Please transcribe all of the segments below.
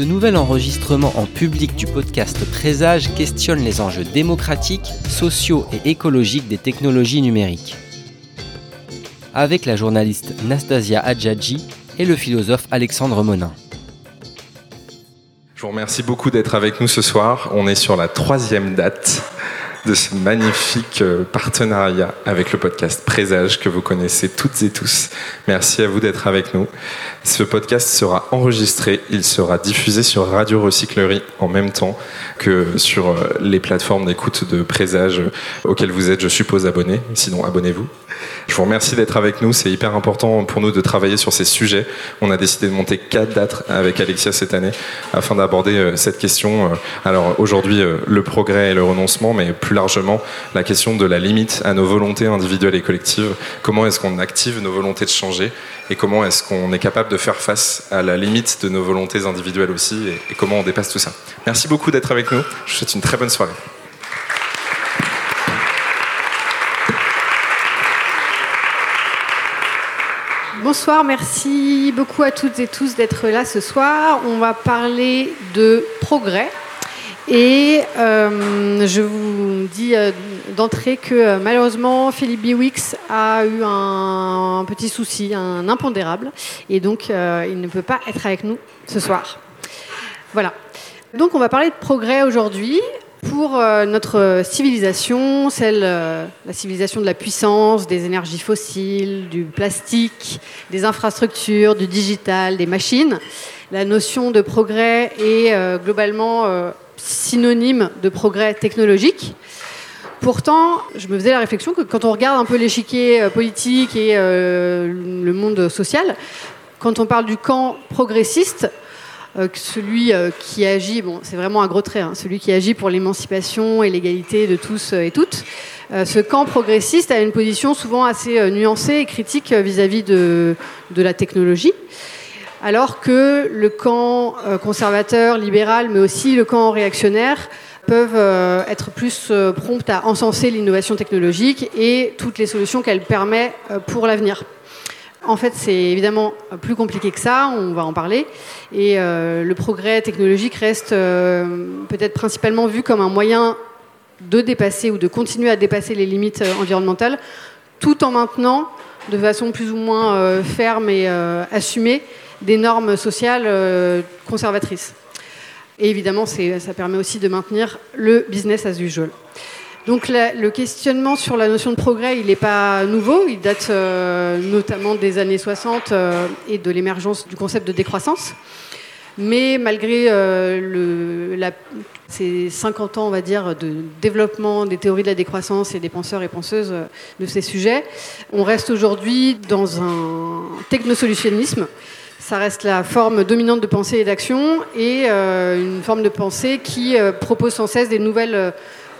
Ce nouvel enregistrement en public du podcast Présage questionne les enjeux démocratiques, sociaux et écologiques des technologies numériques. Avec la journaliste Nastasia Adjadji et le philosophe Alexandre Monin. Je vous remercie beaucoup d'être avec nous ce soir. On est sur la troisième date de ce magnifique euh, partenariat avec le podcast Présage que vous connaissez toutes et tous. Merci à vous d'être avec nous. Ce podcast sera enregistré, il sera diffusé sur Radio Recyclerie en même temps que sur euh, les plateformes d'écoute de Présage auxquelles vous êtes, je suppose, abonnés. Sinon, abonnez-vous. Je vous remercie d'être avec nous. C'est hyper important pour nous de travailler sur ces sujets. On a décidé de monter quatre dates avec Alexia cette année afin d'aborder euh, cette question. Alors aujourd'hui, le progrès et le renoncement, mais plus largement la question de la limite à nos volontés individuelles et collectives. Comment est-ce qu'on active nos volontés de changer et comment est-ce qu'on est capable de faire face à la limite de nos volontés individuelles aussi et comment on dépasse tout ça. Merci beaucoup d'être avec nous. Je vous souhaite une très bonne soirée. Bonsoir, merci beaucoup à toutes et tous d'être là ce soir. On va parler de progrès. Et euh, je vous dis euh, d'entrée que euh, malheureusement, Philippe Biwix a eu un, petit souci, un impondérable, et donc il ne peut pas être avec nous ce soir. Voilà. Donc on va parler de progrès aujourd'hui pour euh, notre civilisation, celle, euh, la civilisation de la puissance, des énergies fossiles, du plastique, des infrastructures, du digital, des machines. La notion de progrès est euh, globalement synonyme de progrès technologique. Pourtant, je me faisais la réflexion que quand on regarde un peu l'échiquier politique et euh, le monde social, quand on parle du camp progressiste, euh, celui euh, qui agit, bon, c'est vraiment un gros trait, hein, celui qui agit pour l'émancipation et l'égalité de tous et toutes, euh, ce camp progressiste a une position souvent assez euh, nuancée et critique vis-à-vis -vis de, la technologie alors que le camp euh, conservateur, libéral, mais aussi le camp réactionnaire peuvent euh, être plus euh, promptes à encenser l'innovation technologique et toutes les solutions qu'elle permet euh, pour l'avenir. En fait, c'est évidemment plus compliqué que ça, on va en parler. Et euh, le progrès technologique reste euh, peut-être principalement vu comme un moyen de dépasser ou de continuer à dépasser les limites euh, environnementales, tout en maintenant de façon plus ou moins ferme et assumée des normes sociales conservatrices. Et évidemment, ça permet aussi de maintenir le business as usual. Donc le questionnement sur la notion de progrès, il n'est pas nouveau, il date euh, notamment des années 60 euh, et de l'émergence du concept de décroissance. Mais malgré euh, ces 50 ans, on va dire, de développement des théories de la décroissance et des penseurs et penseuses de ces sujets, on reste aujourd'hui dans un technosolutionnisme ça reste la forme dominante de pensée et d'action et une forme de pensée qui propose sans cesse des nouvelles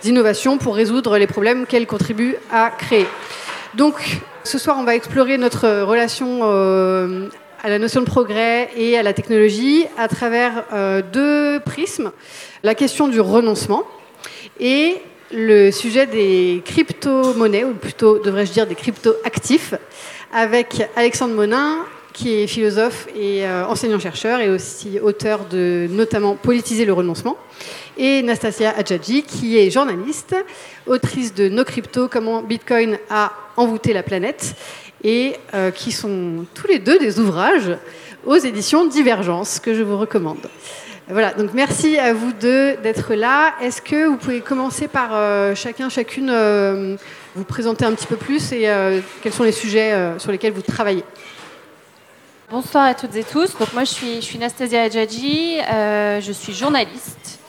innovations pour résoudre les problèmes qu'elle contribue à créer. Donc ce soir, on va explorer notre relation euh, à la notion de progrès et à la technologie à travers euh, deux prismes. La question du renoncement et le sujet des crypto-monnaies, ou plutôt devrais-je dire des crypto-actifs, avec Alexandre Monin, qui est philosophe et euh, enseignant-chercheur et aussi auteur de notamment Politiser le renoncement, et Nastasia Adjadji, qui est journaliste, autrice de No Crypto, comment Bitcoin a envoûté la planète, et euh, qui sont tous les deux des ouvrages aux éditions Divergence, que je vous recommande. Voilà, donc merci à vous deux d'être là. Est-ce que vous pouvez commencer par euh, chacun, chacune, euh, vous présenter un petit peu plus et quels sont les sujets sur lesquels vous travaillez? Bonsoir à toutes et tous. Donc moi je suis, je suis Nastasia Adjadji, je suis journaliste.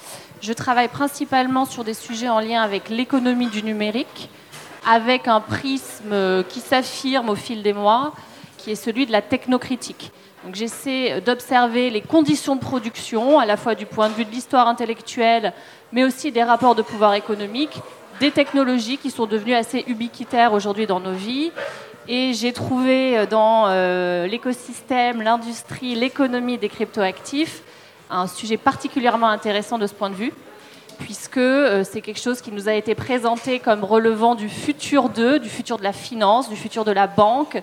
Je travaille principalement sur des sujets en lien avec l'économie du numérique, avec un prisme qui s'affirme au fil des mois, qui est celui de la technocritique. Donc j'essaie d'observer les conditions de production, à la fois du point de vue de l'histoire intellectuelle, mais aussi des rapports de pouvoir économique, des technologies qui sont devenues assez ubiquitaires aujourd'hui dans nos vies. Et j'ai trouvé dans euh, l'écosystème, l'industrie, l'économie des cryptoactifs un sujet particulièrement intéressant de ce point de vue, puisque euh, c'est quelque chose qui nous a été présenté comme relevant du futur d'eux, du futur de la finance, du futur de la banque,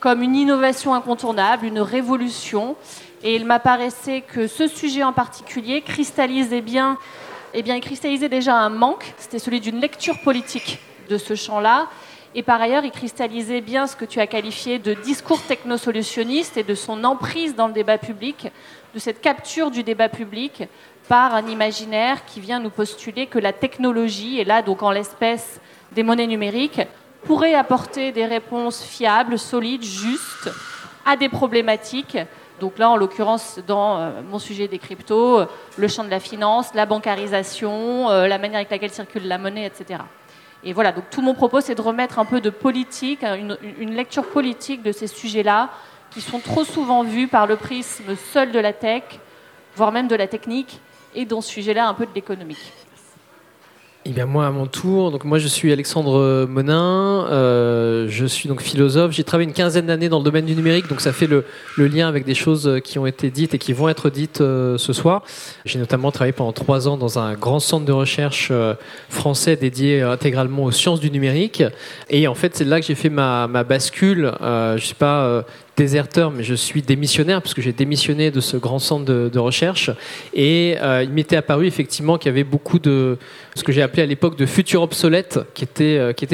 comme une innovation incontournable, une révolution. Et il m'apparaissait que ce sujet en particulier cristallisait bien, eh bien, il cristallisait déjà un manque, c'était celui d'une lecture politique de ce champ-là. Et par ailleurs, il cristallisait bien ce que tu as qualifié de discours technosolutionniste et de son emprise dans le débat public, de cette capture du débat public par un imaginaire qui vient nous postuler que la technologie, et là donc en l'espèce des monnaies numériques, pourrait apporter des réponses fiables, solides, justes à des problématiques. Donc là, en l'occurrence, dans euh, mon sujet des cryptos, le champ de la finance, la bancarisation, euh, la manière avec laquelle circule la monnaie, etc. Et voilà, donc tout mon propos, c'est de remettre un peu de politique, une, une lecture politique de ces sujets-là, qui sont trop souvent vus par le prisme seul de la tech, voire même de la technique, et dans ce sujet-là, un peu de l'économique. Eh bien moi à mon tour, donc moi je suis Alexandre Monin, euh, je suis donc philosophe, j'ai travaillé une quinzaine d'années dans le domaine du numérique, donc ça fait le, lien avec des choses qui ont été dites et qui vont être dites euh, ce soir. J'ai notamment travaillé pendant trois ans dans un grand centre de recherche euh, français dédié intégralement aux sciences du numérique, et en fait c'est là que j'ai fait ma, ma bascule. je ne suis pas déserteur, mais je suis démissionnaire puisque j'ai démissionné de ce grand centre de, recherche. Et euh, il m'était apparu effectivement qu'il y avait beaucoup de ce que j'ai appelé à l'époque de futurs obsolètes qui étaient, euh, qui.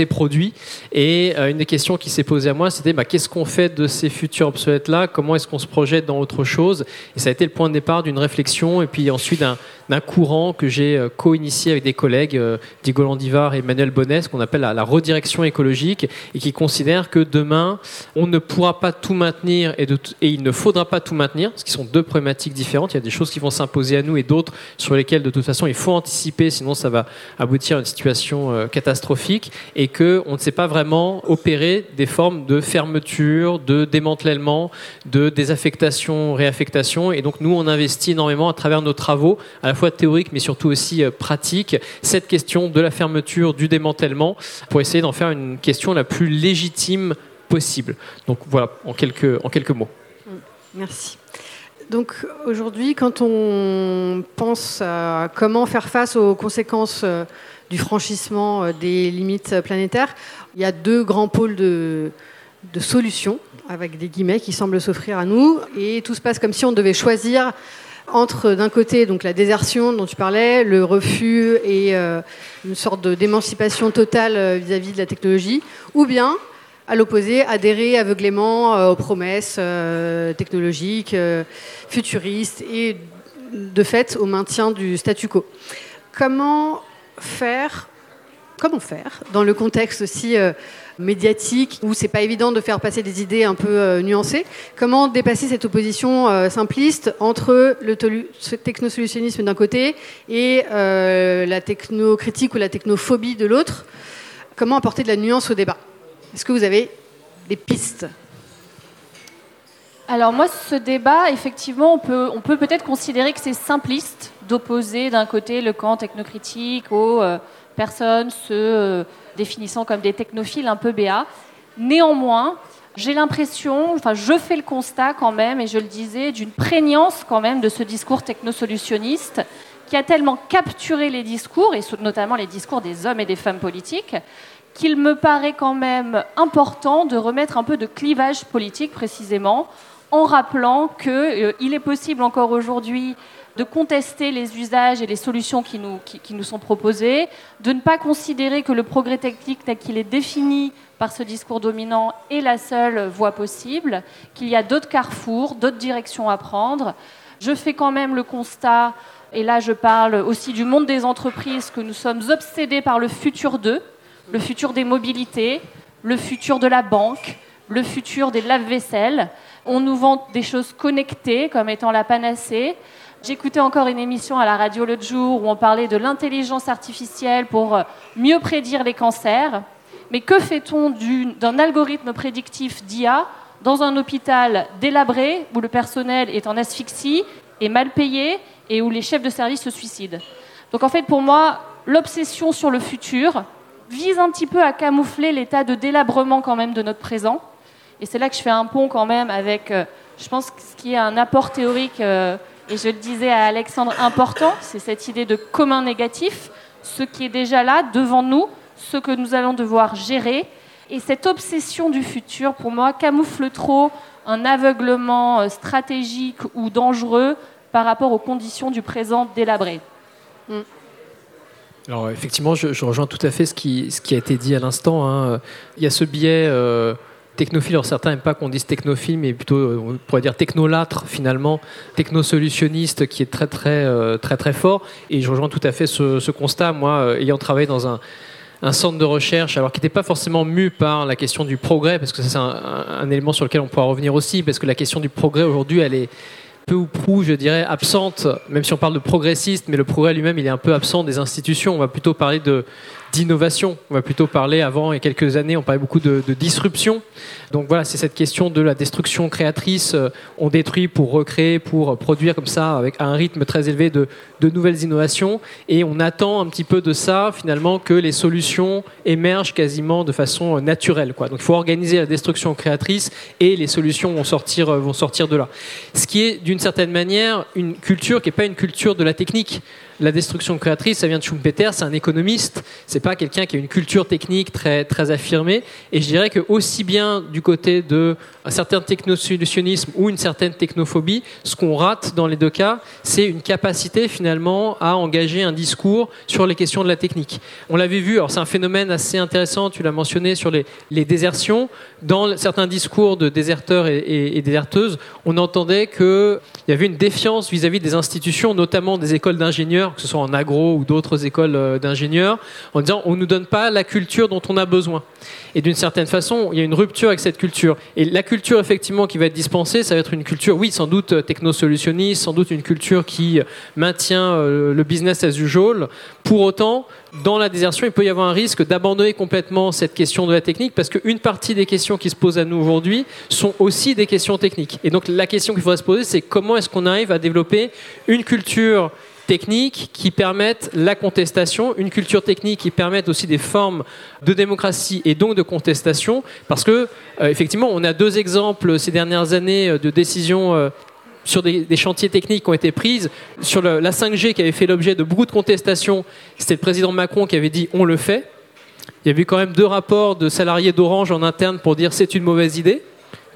Et euh, une des questions qui s'est posée à moi, c'était bah, qu'est-ce qu'on fait de ces futurs obsolètes-là? Comment est-ce qu'on se projette dans autre chose? Et ça a été le point de départ d'une réflexion et puis ensuite d'un courant que j'ai co-initié avec des collègues, Diego Landivar et Emmanuel Bonnet, qu'on appelle la, redirection écologique, et qui considère que demain, on ne pourra pas tout maintenir et, et, il ne faudra pas tout maintenir, ce qui sont deux problématiques différentes. Il y a des choses qui vont s'imposer à nous et d'autres sur lesquelles de toute façon il faut anticiper, sinon ça va aboutir à une situation euh, catastrophique et qu'on ne sait pas vraiment opérer des formes de fermeture, de démantèlement, de désaffectation, réaffectation. Et donc nous, on investit énormément à travers nos travaux, à la fois théoriques mais surtout aussi euh, pratiques, cette question de la fermeture, du démantèlement, pour essayer d'en faire une question la plus légitime possible. Donc voilà, en quelques, en quelques mots. Mm. Merci. Donc aujourd'hui, quand on pense à comment faire face aux conséquences euh, du franchissement euh, des limites planétaires, il y a deux grands pôles de, de solutions, avec des guillemets, qui semblent s'offrir à nous. Et tout se passe comme si on devait choisir entre d'un côté donc la désertion dont tu parlais, le refus et euh, une sorte d'émancipation totale vis-à-vis de la technologie, ou bien à l'opposé, adhérer aveuglément euh, aux promesses euh, technologiques, euh, futuristes et de fait au maintien du statu quo. Comment faire, comment faire dans le contexte aussi médiatique où c'est pas évident de faire passer des idées un peu nuancées. Comment dépasser cette opposition simpliste entre le technosolutionnisme d'un côté et la technocritique ou la technophobie de l'autre? Comment apporter de la nuance au débat? Est-ce que vous avez des pistes? Alors moi, ce débat, effectivement, on peut on peut peut-être considérer que c'est simpliste d'opposer d'un côté le camp technocritique aux euh, personnes se euh, définissant comme des technophiles un peu béats. Néanmoins, j'ai l'impression, enfin je fais le constat quand même, et je le disais, d'une prégnance quand même de ce discours technosolutionniste qui a tellement capturé les discours, et notamment les discours des hommes et des femmes politiques, qu'il me paraît quand même important de remettre un peu de clivage politique précisément, en rappelant qu'il euh, est possible encore aujourd'hui de contester les usages et les solutions qui nous, qui, nous, sont proposées, de ne pas considérer que le progrès technique tel qu'il est défini par ce discours dominant est la seule voie possible, qu'il y a d'autres carrefours, d'autres directions à prendre. Je fais quand même le constat, et là je parle aussi du monde des entreprises, que nous sommes obsédés par le futur d'eux, le futur des mobilités, le futur de la banque, le futur des lave-vaisselle. On nous vend des choses connectées comme étant la panacée. J'écoutais encore une émission à la radio l'autre jour où on parlait de l'intelligence artificielle pour euh, mieux prédire les cancers. Mais que fait-on d'un algorithme prédictif d'IA dans un hôpital délabré où le personnel est en asphyxie, est mal payé et où les chefs de service se suicident? Donc en fait, pour moi, l'obsession sur le futur vise un petit peu à camoufler l'état de délabrement quand même de notre présent. Et c'est là que je fais un pont quand même avec, euh, je pense, ce qui est un apport théorique, euh, et je le disais à Alexandre, important, c'est cette idée de commun négatif, ce qui est déjà là devant nous, ce que nous allons devoir gérer. Et cette obsession du futur, pour moi, camoufle trop un aveuglement euh, stratégique ou dangereux par rapport aux conditions du présent délabré. Mm. Alors effectivement, je, rejoins tout à fait ce qui, ce qui a été dit à l'instant. Hein. Il y a ce biais euh, technophile. Alors certains n'aiment pas qu'on dise technophile, mais plutôt euh, on pourrait dire technolâtre finalement, technosolutionniste, qui est très très euh, très très fort. Et je rejoins tout à fait ce, constat. Moi, ayant travaillé dans un centre de recherche, alors qui n'était pas forcément mu par la question du progrès, parce que c'est un, élément sur lequel on pourra revenir aussi, parce que la question du progrès aujourd'hui, elle est, peu ou prou, je dirais, absente, même si on parle de progressiste, mais le progrès lui-même, il est un peu absent des institutions. On va plutôt parler de, d'innovation. On va plutôt parler, avant, il y a quelques années, on parlait beaucoup de, disruption. Donc voilà, c'est cette question de la destruction créatrice. Euh, on détruit pour recréer, pour produire comme ça, avec un rythme très élevé de, nouvelles innovations. Et on attend un petit peu de ça, finalement, que les solutions émergent quasiment de façon naturelle. Donc il faut organiser la destruction créatrice et les solutions vont sortir, euh, vont sortir de là. Ce qui est, d'une certaine manière, une culture qui n'est pas une culture de la technique la destruction créatrice, ça vient de Schumpeter, c'est un économiste, c'est pas quelqu'un qui a une culture technique très, très affirmée. Et je dirais que aussi bien du côté de un certain technosolutionnisme ou une certaine technophobie, ce qu'on rate dans les deux cas, c'est une capacité finalement à engager un discours sur les questions de la technique. On l'avait vu, alors c'est un phénomène assez intéressant, tu l'as mentionné sur les, les, désertions. Dans certains discours de déserteurs et, déserteuses, on entendait qu'il y avait une défiance vis-à-vis -vis des institutions, notamment des écoles d'ingénieurs que ce soit en agro ou d'autres écoles euh, d'ingénieurs, en disant on ne nous donne pas la culture dont on a besoin. Et d'une certaine façon, il y a une rupture avec cette culture. Et la culture, effectivement, qui va être dispensée, ça va être une culture, oui, sans doute euh, technosolutionniste, sans doute une culture qui euh, maintient le business as usual. Pour autant, dans la désertion, il peut y avoir un risque d'abandonner complètement cette question de la technique parce qu'une partie des questions qui se posent à nous aujourd'hui sont aussi des questions techniques. Et donc la question qu'il faudrait se poser, c'est comment est-ce qu'on arrive à développer une culture techniques qui permettent la contestation, une culture technique qui permette aussi des formes de démocratie et donc de contestation, parce que euh, effectivement, on a deux exemples ces dernières années euh, de décisions euh, sur des, chantiers techniques qui ont été prises. Sur la 5G qui avait fait l'objet de beaucoup de contestations, c'était le président Macron qui avait dit on le fait. Il y a eu quand même deux rapports de salariés d'Orange en interne pour dire c'est une mauvaise idée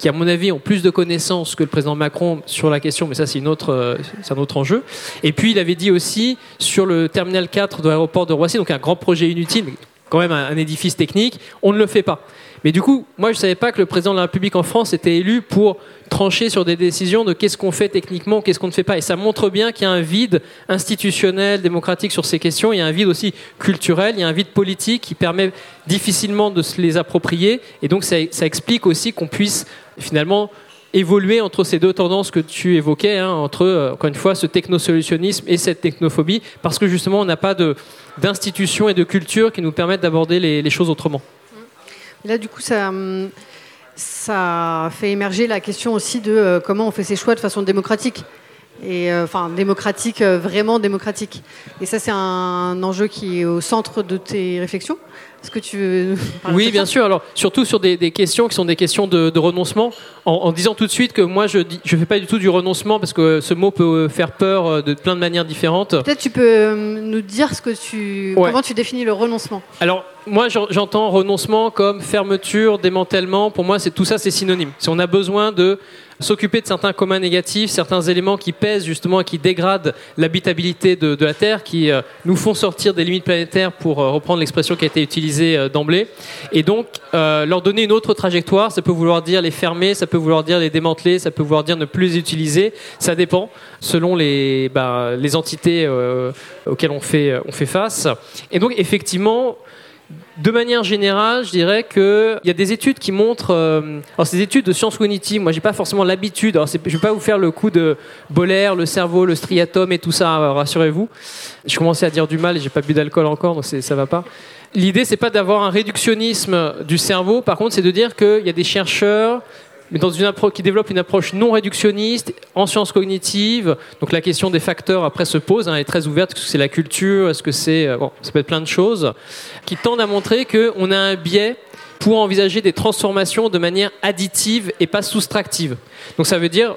qui, à mon avis, ont plus de connaissances que le président Macron sur la question, mais ça, c'est, euh, un autre enjeu. Et puis, il avait dit aussi sur le terminal 4 de l'aéroport de Roissy, donc un grand projet inutile, quand même un édifice technique, on ne le fait pas. Mais du coup, moi, je ne savais pas que le président de la République en France était élu pour trancher sur des décisions de qu'est-ce qu'on fait techniquement, qu'est-ce qu'on ne fait pas. Et ça montre bien qu'il y a un vide institutionnel, démocratique sur ces questions. Il y a un vide aussi culturel, il y a un vide politique qui permet difficilement de se les approprier. Et donc, ça, explique aussi qu'on puisse finalement évoluer entre ces deux tendances que tu évoquais, hein, entre, euh, encore une fois, ce technosolutionnisme et cette technophobie, parce que justement, on n'a pas d'institutions et de culture qui nous permettent d'aborder les choses autrement. Là, du coup, ça, ça fait émerger la question aussi de euh, comment on fait ses choix de façon démocratique. Et euh, enfin, démocratique, euh, vraiment démocratique. Et ça, c'est un enjeu qui est au centre de tes réflexions. Est-ce que tu veux Oui, bien sûr. Alors, surtout sur des, questions qui sont des questions de, renoncement, en, disant tout de suite que moi, je ne fais pas du tout du renoncement parce que ce mot peut faire peur de plein de manières différentes. Peut-être tu peux nous dire ce que tu, comment tu définis le renoncement? Alors, moi, j'entends renoncement comme fermeture, démantèlement. Pour moi, c'est tout ça, c'est synonyme. Si on a besoin de s'occuper de certains communs négatifs, certains éléments qui pèsent justement et qui dégradent l'habitabilité de, la Terre, qui euh, nous font sortir des limites planétaires, pour euh, reprendre l'expression qui a été utilisée euh, d'emblée. Et donc, leur donner une autre trajectoire, ça peut vouloir dire les fermer, ça peut vouloir dire les démanteler, ça peut vouloir dire ne plus les utiliser. Ça dépend selon les, bah, les entités auxquelles on fait, on fait face. Et donc, effectivement, de manière générale, je dirais qu'il y a des études qui montrent. Euh, alors, ces études de sciences cognitives, moi, j'ai pas forcément l'habitude. je ne vais pas vous faire le coup de Boller, le cerveau, le striatum et tout ça, euh, rassurez-vous. Je commençais à dire du mal et j'ai pas bu d'alcool encore, donc ça va pas. L'idée, c'est pas d'avoir un réductionnisme du cerveau. Par contre, c'est de dire qu'il y a des chercheurs mais dans une qui développe une approche non réductionniste en sciences cognitives. Donc la question des facteurs après se pose, hein, elle est très ouverte. Est-ce que c'est la culture Est-ce que c'est euh, bon, ça peut être plein de choses qui tendent à montrer qu'on a un biais pour envisager des transformations de manière additive et pas soustractive. Donc ça veut dire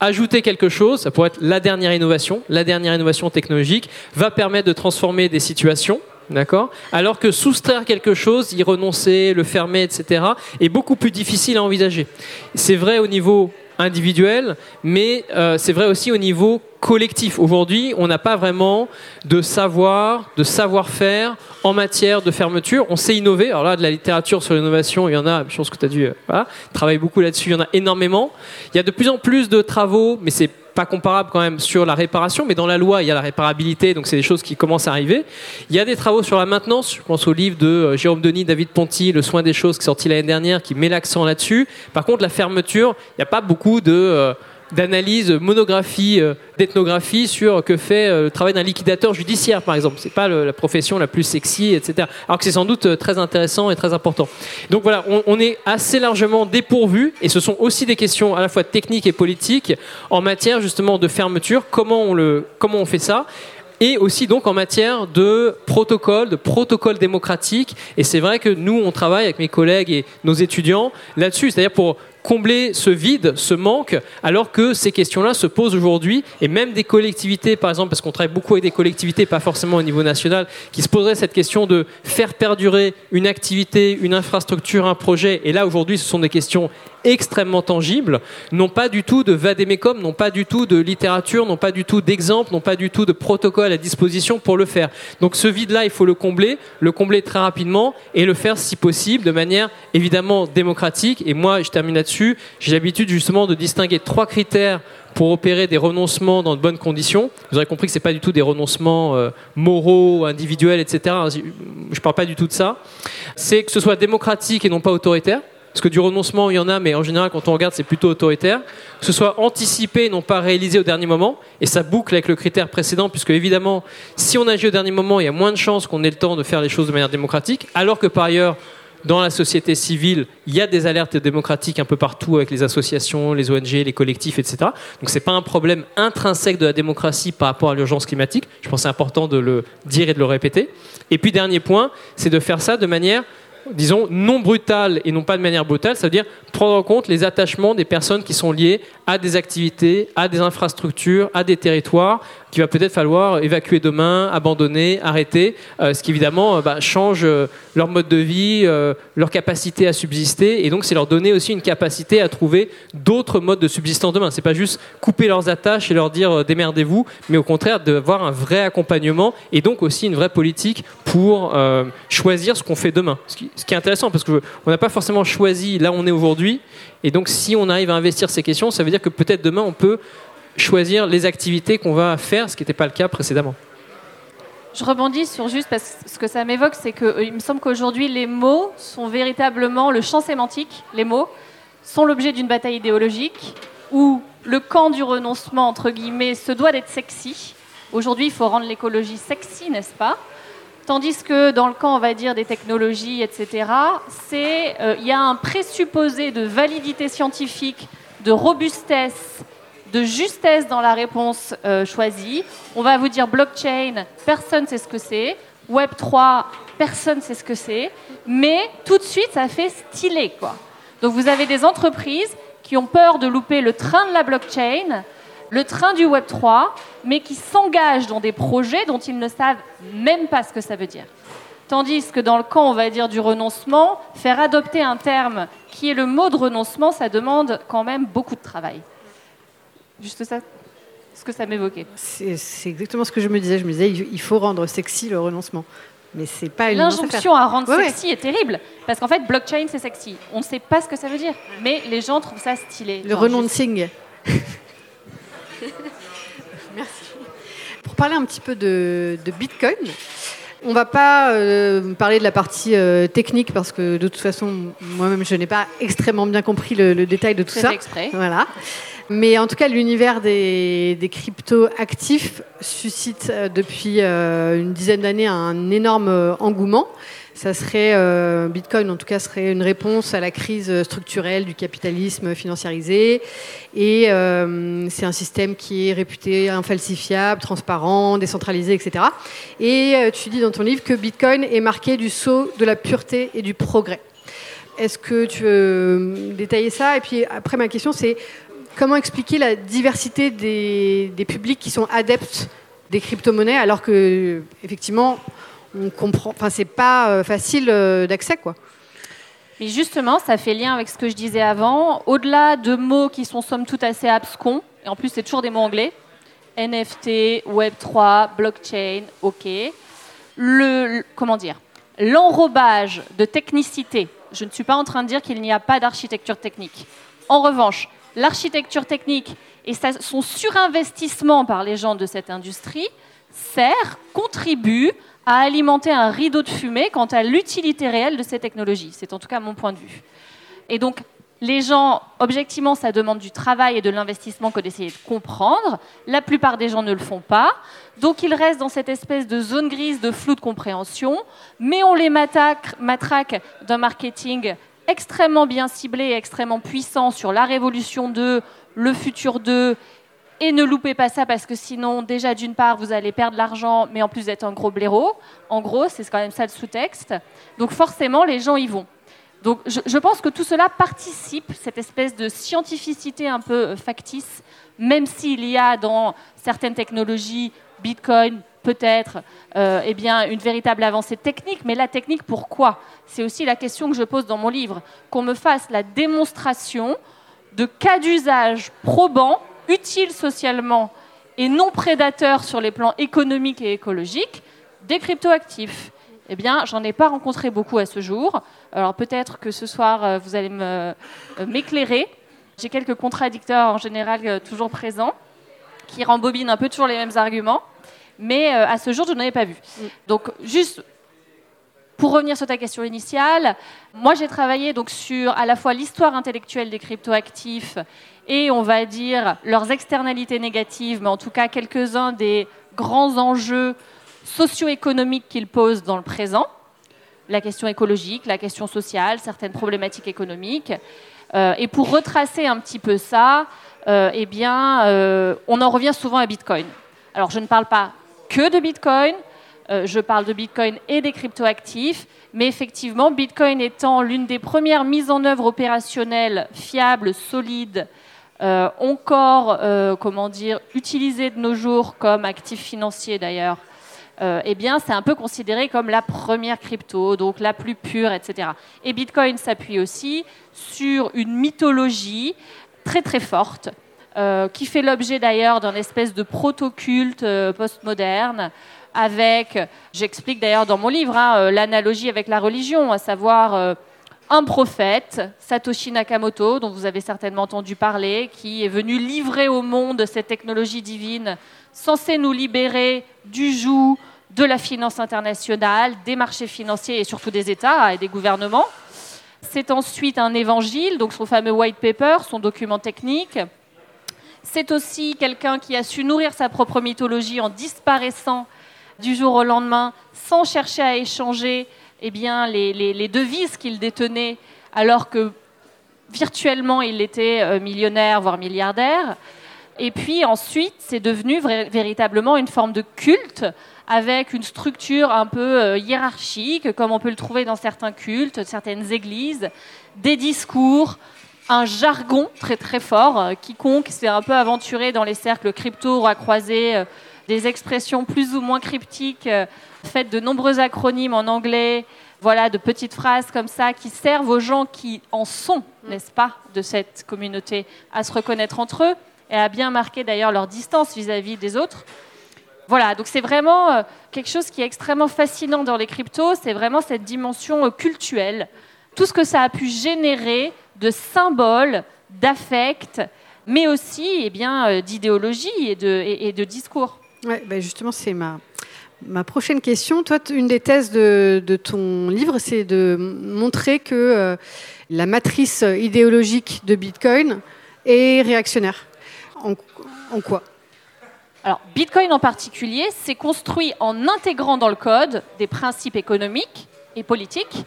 ajouter quelque chose, ça pourrait être la dernière innovation, la dernière innovation technologique, va permettre de transformer des situations. D'accord Alors que soustraire quelque chose, y renoncer, le fermer, etc., est beaucoup plus difficile à envisager. C'est vrai au niveau individuel, mais euh, c'est vrai aussi au niveau collectif. Aujourd'hui, on n'a pas vraiment de savoir, de savoir-faire en matière de fermeture. On sait innover. Alors là, de la littérature sur l'innovation, il y en a, je pense que tu as dû euh, travailler beaucoup là-dessus, il y en a énormément. Il y a de plus en plus de travaux, mais c'est comparable quand même sur la réparation, mais dans la loi, il y a la réparabilité, donc c'est des choses qui commencent à arriver. Il y a des travaux sur la maintenance, je pense au livre de euh, Jérôme Denis, David Ponty, Le soin des choses, qui est sorti l'année dernière, qui met l'accent là-dessus. Par contre, la fermeture, il n'y a pas beaucoup de... Euh, d'analyse, monographie, euh, d'ethnographie sur que fait euh, le travail d'un liquidateur judiciaire, par exemple. C'est pas la profession la plus sexy, etc. Alors que c'est sans doute euh, très intéressant et très important. Donc voilà, on, est assez largement dépourvu, et ce sont aussi des questions à la fois techniques et politiques en matière justement de fermeture. Comment on le, comment on fait ça et aussi donc en matière de protocole, de protocole démocratique. Et c'est vrai que nous, on travaille avec mes collègues et nos étudiants là-dessus, c'est-à-dire pour combler ce vide, ce manque, alors que ces questions-là se posent aujourd'hui, et même des collectivités, par exemple, parce qu'on travaille beaucoup avec des collectivités, pas forcément au niveau national, qui se poseraient cette question de faire perdurer une activité, une infrastructure, un projet, et là aujourd'hui ce sont des questions extrêmement tangibles, n'ont pas du tout de vadémécum, n'ont pas du tout de littérature, n'ont pas du tout d'exemple, n'ont pas du tout de protocole à disposition pour le faire. Donc ce vide-là, il faut le combler, le combler très rapidement et le faire si possible de manière évidemment démocratique. Et moi, je termine là-dessus j'ai l'habitude justement de distinguer trois critères pour opérer des renoncements dans de bonnes conditions. Vous aurez compris que ce n'est pas du tout des renoncements euh, moraux, individuels, etc. Je ne parle pas du tout de ça. C'est que ce soit démocratique et non pas autoritaire. Parce que du renoncement, il y en a, mais en général, quand on regarde, c'est plutôt autoritaire. Que ce soit anticipé et non pas réalisé au dernier moment. Et ça boucle avec le critère précédent, puisque évidemment, si on agit au dernier moment, il y a moins de chances qu'on ait le temps de faire les choses de manière démocratique. Alors que par ailleurs, dans la société civile, il y a des alertes démocratiques un peu partout avec les associations, les ONG, les collectifs, etc. Donc ce n'est pas un problème intrinsèque de la démocratie par rapport à l'urgence climatique. Je pense que c'est important de le dire et de le répéter. Et puis dernier point, c'est de faire ça de manière disons, non brutale et non pas de manière brutale, ça veut dire prendre en compte les attachements des personnes qui sont liées à des activités, à des infrastructures, à des territoires, qu'il va peut-être falloir évacuer demain, abandonner, arrêter, euh, ce qui évidemment euh, bah, change euh, leur mode de vie, leur capacité à subsister, et donc c'est leur donner aussi une capacité à trouver d'autres modes de subsistance demain. C'est pas juste couper leurs attaches et leur dire démerdez-vous, mais au contraire d'avoir un vrai accompagnement et donc aussi une vraie politique pour choisir ce qu'on fait demain. Ce qui, ce qui est intéressant parce qu'on n'a pas forcément choisi là où on est aujourd'hui, et donc si on arrive à investir ces questions, ça veut dire que peut-être demain on peut choisir les activités qu'on va faire, ce qui n'était pas le cas précédemment. Je rebondis sur juste parce que ce que ça m'évoque, c'est qu'il euh, me semble qu'aujourd'hui, les mots sont véritablement le champ sémantique, les mots sont l'objet d'une bataille idéologique où le camp du renoncement, entre guillemets, se doit d'être sexy. Aujourd'hui, il faut rendre l'écologie sexy, n'est-ce pas? Tandis que dans le camp, on va dire, des technologies, etc., euh, il y a un présupposé de validité scientifique, de robustesse, de justesse dans la réponse euh, choisie. On va vous dire blockchain, personne ne sait ce que c'est. Web 3, personne ne sait ce que c'est. Mais tout de suite, ça fait stylé. Quoi. Donc vous avez des entreprises qui ont peur de louper le train de la blockchain, le train du Web 3, mais qui s'engagent dans des projets dont ils ne savent même pas ce que ça veut dire. Tandis que dans le camp, on va dire, du renoncement, faire adopter un terme qui est le mot de renoncement, ça demande quand même beaucoup de travail. Juste ça, ce que ça m'évoquait. C'est exactement ce que je me disais. Je me disais, il faut rendre sexy le renoncement. Mais c'est pas une L'injonction à rendre sexy est terrible. Parce qu'en fait, blockchain, c'est sexy. On ne sait pas ce que ça veut dire. Mais les gens trouvent ça stylé. Le renoncing. Merci. Pour parler un petit peu de, Bitcoin, on va pas euh, parler de la partie euh, technique parce que de toute façon, moi-même, je n'ai pas extrêmement bien compris le, détail de tout ça. Exprès. Voilà. Mais en tout cas, l'univers des, des crypto-actifs suscite depuis une dizaine d'années un énorme engouement ça serait euh, Bitcoin, en tout cas, serait une réponse à la crise structurelle du capitalisme financiarisé. Et euh, c'est un système qui est réputé infalsifiable, transparent, décentralisé, etc. Et euh, tu dis dans ton livre que Bitcoin est marqué du sceau de la pureté et du progrès. Est-ce que tu veux détailler ça? Et puis après, ma question, c'est comment expliquer la diversité des, publics qui sont adeptes des crypto-monnaies alors que, effectivement, on comprend. C'est pas euh, facile euh, d'accès, quoi. Mais justement, ça fait lien avec ce que je disais avant. Au-delà de mots qui sont somme toute assez abscons, et en plus c'est toujours des mots anglais, NFT, Web3, blockchain, ok. Le, comment dire L'enrobage de technicité. Je ne suis pas en train de dire qu'il n'y a pas d'architecture technique. En revanche, l'architecture technique et son surinvestissement par les gens de cette industrie sert, contribue à alimenter un rideau de fumée quant à l'utilité réelle de ces technologies. C'est en tout cas mon point de vue. Et donc, les gens, objectivement, ça demande du travail et de l'investissement que d'essayer de comprendre. La plupart des gens ne le font pas. Donc, ils restent dans cette espèce de zone grise de flou de compréhension. Mais on les matraque d'un marketing extrêmement bien ciblé et extrêmement puissant sur la révolution 2, le futur 2 et ne loupez pas ça parce que sinon, déjà d'une part, vous allez perdre l'argent, mais en plus d'être un gros blaireau. En gros, c'est quand même ça le sous-texte. Donc forcément, les gens y vont. Donc je, pense que tout cela participe, cette espèce de scientificité un peu euh, factice, même s'il y a dans certaines technologies, Bitcoin peut-être, euh, eh une véritable avancée technique. Mais la technique, pourquoi? C'est aussi la question que je pose dans mon livre, qu'on me fasse la démonstration de cas d'usage probants utile socialement et non prédateur sur les plans économiques et écologiques des cryptoactifs Eh bien, j'en ai pas rencontré beaucoup à ce jour. Alors peut-être que ce soir, euh, vous allez euh, m'éclairer. J'ai quelques contradicteurs en général toujours présents qui rembobinent un peu toujours les mêmes arguments. Mais à ce jour, je n'en ai pas vu. Donc, juste pour revenir sur ta question initiale, moi j'ai travaillé donc sur à la fois l'histoire intellectuelle des cryptoactifs et on va dire leurs externalités négatives, mais en tout cas quelques-uns des grands enjeux socio-économiques qu'ils posent dans le présent. La question écologique, la question sociale, certaines problématiques économiques. Euh, et pour retracer un petit peu ça, euh, eh bien, euh, on en revient souvent à Bitcoin. Alors, je ne parle pas que de Bitcoin, euh, je parle de Bitcoin et des cryptoactifs, mais effectivement, Bitcoin étant l'une des premières mises en œuvre opérationnelles fiables, solides, euh, encore, euh, comment dire, utilisées de nos jours comme actif financier d'ailleurs, eh bien, c'est un peu considéré comme la première crypto, donc la plus pure, etc. Et Bitcoin s'appuie aussi sur une mythologie très très forte, qui fait l'objet d'ailleurs d'un espèce de proto-culte postmoderne, avec, j'explique d'ailleurs dans mon livre, hein, euh, l'analogie avec la religion, à savoir euh, un prophète, Satoshi Nakamoto, dont vous avez certainement entendu parler, qui est venu livrer au monde cette technologie divine censée nous libérer du joug de la finance internationale, des marchés financiers et surtout des États et des gouvernements. C'est ensuite un évangile, donc son fameux white paper, son document technique. C'est aussi quelqu'un qui a su nourrir sa propre mythologie en disparaissant du jour au lendemain sans chercher à échanger eh bien, les, devises qu'il détenait alors que virtuellement il était euh, millionnaire, voire milliardaire. Et puis ensuite, c'est devenu véritablement une forme de culte avec une structure un peu euh, hiérarchique, comme on peut le trouver dans certains cultes, certaines églises, des discours, un jargon très très fort. Quiconque s'est un peu aventuré dans les cercles crypto aura croisé des expressions plus ou moins cryptiques, euh, faites de nombreux acronymes en anglais, voilà, de petites phrases comme ça qui servent aux gens qui en sont, n'est-ce pas, de cette communauté, à se reconnaître entre eux et à bien marquer d'ailleurs leur distance vis-à-vis des autres. Voilà, donc c'est vraiment euh, quelque chose qui est extrêmement fascinant dans les cryptos, c'est vraiment cette dimension euh, cultuelle, tout ce que ça a pu générer de symboles, d'affects, mais aussi eh bien, d'idéologie et de, et de discours. Ouais, ben justement, c'est ma, ma prochaine question. Toi, une des thèses de, de ton livre, c'est de montrer que euh, la matrice idéologique de Bitcoin est réactionnaire. en quoi? Alors, Bitcoin en particulier s'est construit en intégrant dans le code des principes économiques et politiques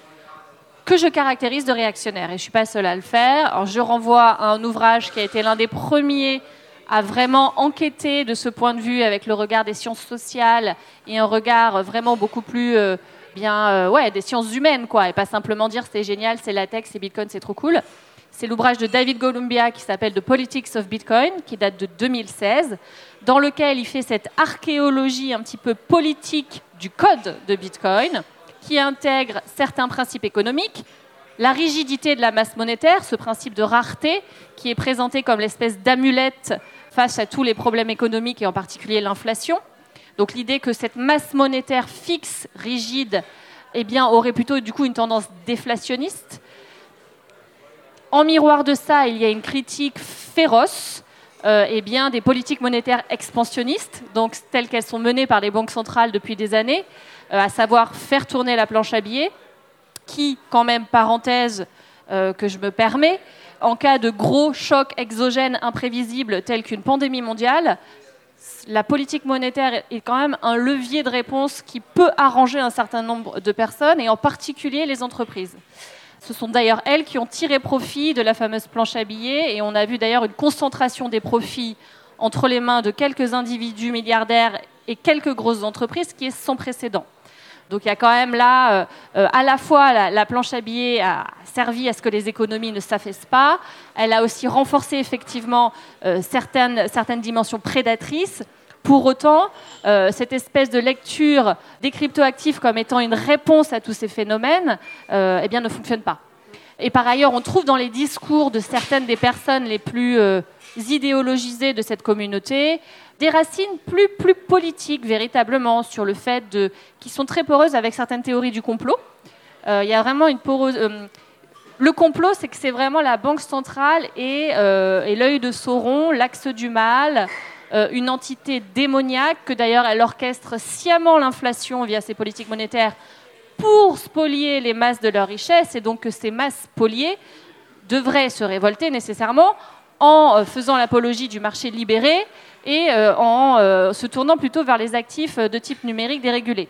que je caractérise de réactionnaires. Et je ne suis pas seule à le faire. je renvoie à un ouvrage qui a été l'un des premiers à vraiment enquêter de ce point de vue avec le regard des sciences sociales et un regard vraiment beaucoup plus euh, bien, euh, ouais, des sciences humaines, quoi, et pas simplement dire c'est génial, c'est latex, c'est Bitcoin, c'est trop cool. C'est l'ouvrage de David Golumbia qui s'appelle The Politics of Bitcoin, qui date de 2016, dans lequel il fait cette archéologie un petit peu politique du code de Bitcoin, qui intègre certains principes économiques, la rigidité de la masse monétaire, ce principe de rareté, qui est présenté comme l'espèce d'amulette face à tous les problèmes économiques et en particulier l'inflation. Donc l'idée que cette masse monétaire fixe, rigide, eh bien, aurait plutôt du coup une tendance déflationniste. En miroir de ça, il y a une critique féroce euh, eh bien, des politiques monétaires expansionnistes, donc telles qu'elles sont menées par les banques centrales depuis des années, euh, à savoir faire tourner la planche à billets, qui, quand même, parenthèse euh, que je me permets, en cas de gros chocs exogènes imprévisibles tels qu'une pandémie mondiale, la politique monétaire est quand même un levier de réponse qui peut arranger un certain nombre de personnes, et en particulier les entreprises. Ce sont d'ailleurs elles qui ont tiré profit de la fameuse planche à billets et on a vu d'ailleurs une concentration des profits entre les mains de quelques individus milliardaires et quelques grosses entreprises qui est sans précédent. Donc il y a quand même là, euh, euh, à la fois la, planche à billets a servi à ce que les économies ne s'affaissent pas, elle a aussi renforcé effectivement euh, certaines, certaines dimensions prédatrices. Pour autant, euh, cette espèce de lecture des cryptoactifs comme étant une réponse à tous ces phénomènes euh, eh bien, ne fonctionne pas. Et par ailleurs, on trouve dans les discours de certaines des personnes les plus euh, idéologisées de cette communauté des racines plus, plus politiques, véritablement, sur le fait de, qui sont très poreuses avec certaines théories du complot. Il y a vraiment une porose. le complot, c'est que c'est vraiment la banque centrale et, et l'œil de Sauron, l'axe du mal, euh, une entité démoniaque, que d'ailleurs elle orchestre sciemment l'inflation via ses politiques monétaires pour spolier les masses de leur richesse, et donc que ces masses spoliées devraient se révolter nécessairement en euh, faisant l'apologie du marché libéré et euh, en se tournant plutôt vers les actifs de type numérique dérégulés.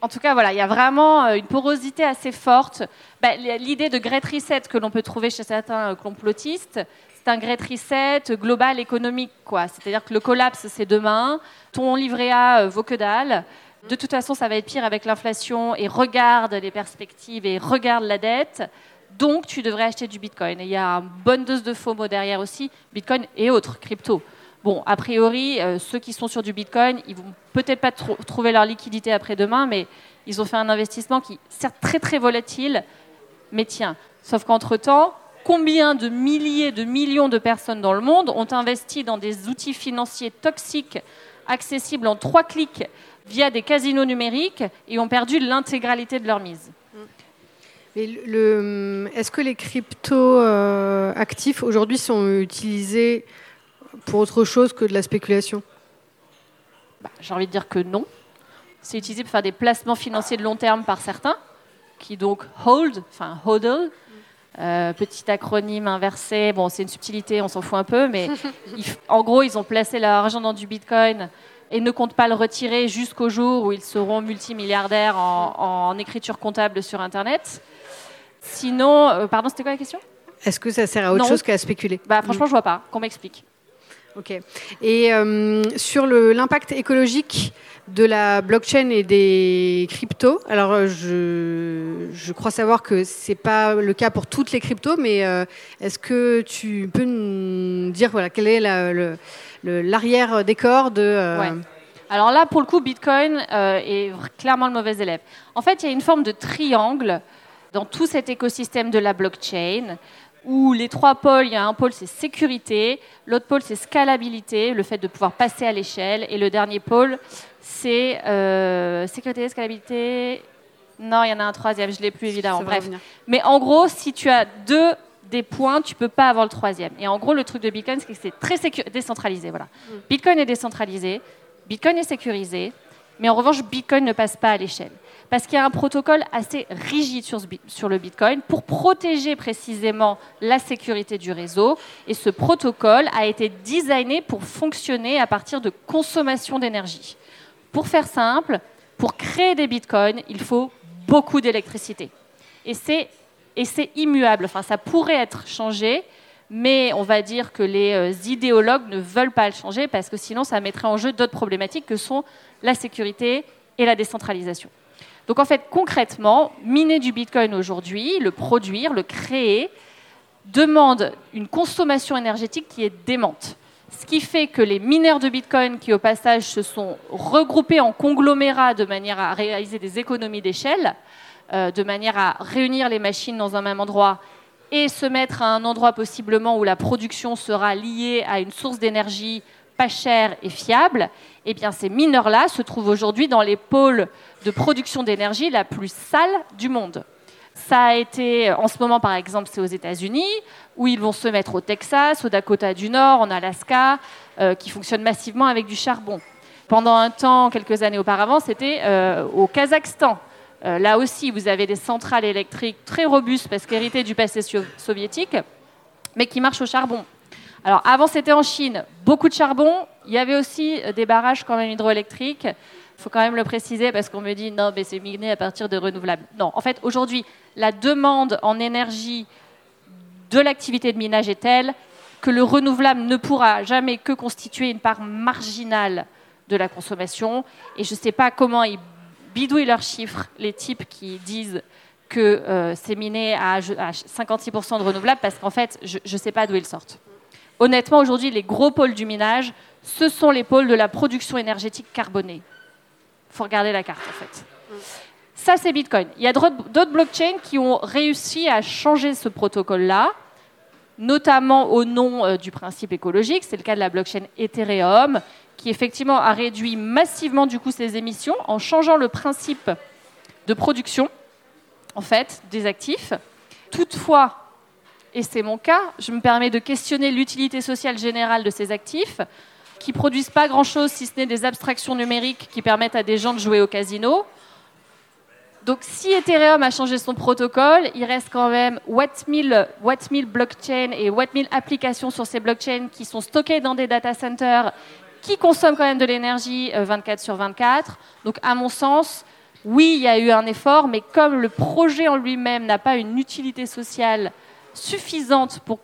En tout cas, voilà, il y a vraiment une porosité assez forte. Bah, l'idée de Great Reset que l'on peut trouver chez certains complotistes, c'est un great reset global économique. quoi. C'est-à-dire que le collapse, c'est demain. Ton livret A euh, vaut que dalle. De toute façon, ça va être pire avec l'inflation. Et regarde les perspectives et regarde la dette. Donc, tu devrais acheter du Bitcoin. Et il y a une bonne dose de FOMO derrière aussi, Bitcoin et autres cryptos. Bon, a priori, euh, ceux qui sont sur du Bitcoin, ils vont peut-être pas trouver leur liquidité après-demain, mais ils ont fait un investissement qui, certes, très très volatile, mais tiens. Sauf qu'entre-temps, combien de milliers, de millions de personnes dans le monde ont investi dans des outils financiers toxiques accessibles en trois clics via des casinos numériques et ont perdu l'intégralité de leur mise? Est-ce que les cryptos euh, actifs aujourd'hui sont utilisés pour autre chose que de la spéculation? Bah, J'ai envie de dire que non. C'est utilisé pour faire des placements financiers de long terme par certains, qui donc hold, enfin hodl, euh, petit acronyme inversé, bon, c'est une subtilité, on s'en fout un peu, mais en gros, ils ont placé leur argent dans du bitcoin et ne comptent pas le retirer jusqu'au jour où ils seront multimilliardaires en, écriture comptable sur Internet. Sinon, euh, pardon, c'était quoi la question? Est-ce que ça sert à autre chose qu'à spéculer? Bah, Franchement, je vois pas. Qu'on m'explique. Ok. Et euh, sur l'impact écologique de la blockchain et des cryptos. Alors, euh, je, crois savoir que ce n'est pas le cas pour toutes les cryptos, mais euh, est-ce que tu peux nous dire voilà, quel est l'arrière-décor de... Alors là, pour le coup, Bitcoin est clairement le mauvais élève. En fait, il y a une forme de triangle dans tout cet écosystème de la blockchain où les trois pôles, il y a un pôle c'est sécurité, l'autre pôle c'est scalabilité, le fait de pouvoir passer à l'échelle, et le dernier pôle c'est euh, sécurité, scalabilité. Non, il y en a un troisième, je ne l'ai plus évidemment. Bref. Mais en gros, si tu as deux des points, tu peux pas avoir le troisième. Et en gros, le truc de Bitcoin, c'est que c'est très décentralisé. Voilà. Mm. Bitcoin est décentralisé, Bitcoin est sécurisé, mais en revanche, Bitcoin ne passe pas à l'échelle. Parce qu'il y a un protocole assez rigide sur, le Bitcoin pour protéger précisément la sécurité du réseau. Et ce protocole a été designé pour fonctionner à partir de consommation d'énergie. Pour faire simple, pour créer des bitcoins, il faut beaucoup d'électricité. Et c'est, immuable. Ça pourrait être changé, mais on va dire que les euh, idéologues ne veulent pas le changer parce que sinon, ça mettrait en jeu d'autres problématiques que sont la sécurité et la décentralisation. Donc en fait, concrètement, miner du Bitcoin aujourd'hui, le produire, le créer, demande une consommation énergétique qui est démente. Ce qui fait que les mineurs de Bitcoin qui, au passage, se sont regroupés en conglomérats de manière à réaliser des économies d'échelle, euh, de manière à réunir les machines dans un même endroit et se mettre à un endroit possiblement où la production sera liée à une source d'énergie pas chère et fiable, eh bien ces mineurs-là se trouvent aujourd'hui dans les pôles de production d'énergie la plus sale du monde. Ça a été, en ce moment par exemple, c'est aux États-Unis, où ils vont se mettre au Texas, au Dakota du Nord, en Alaska, euh, qui fonctionnent massivement avec du charbon. Pendant un temps, quelques années auparavant, c'était euh, au Kazakhstan. Euh, là aussi, vous avez des centrales électriques très robustes parce qu'héritées du passé soviétique, mais qui marchent au charbon. Alors avant, c'était en Chine, beaucoup de charbon. Il y avait aussi des barrages quand même hydroélectriques. Il faut quand même le préciser parce qu'on me dit non, mais c'est miné à partir de renouvelables. Non, en fait, aujourd'hui, la demande en énergie de l'activité de minage est telle que le renouvelable ne pourra jamais que constituer une part marginale de la consommation. Et je ne sais pas comment ils bidouillent leurs chiffres, les types qui disent que euh, c'est miné à, 56% de renouvelables, parce qu'en fait, je ne sais pas d'où ils sortent. Honnêtement, aujourd'hui, les gros pôles du minage, ce sont les pôles de la production énergétique carbonée. Il faut regarder la carte, en fait. Ça, c'est Bitcoin. Il y a d'autres blockchains qui ont réussi à changer ce protocole-là, notamment au nom euh, du principe écologique. C'est le cas de la blockchain Ethereum, qui effectivement a réduit massivement du coup ses émissions en changeant le principe de production, en fait, des actifs. Toutefois, et c'est mon cas, je me permets de questionner l'utilité sociale générale de ces actifs, qui produisent pas grand-chose si ce n'est des abstractions numériques qui permettent à des gens de jouer au casino donc si Ethereum a changé son protocole, il reste quand même Watt 1000, blockchain et Watt 1000 applications sur ces blockchains qui sont stockées dans des data centers qui consomment quand même de l'énergie 24 euh, sur 24. Donc à mon sens, oui, il y a eu un effort, mais comme le projet en lui-même n'a pas une utilité sociale suffisante pour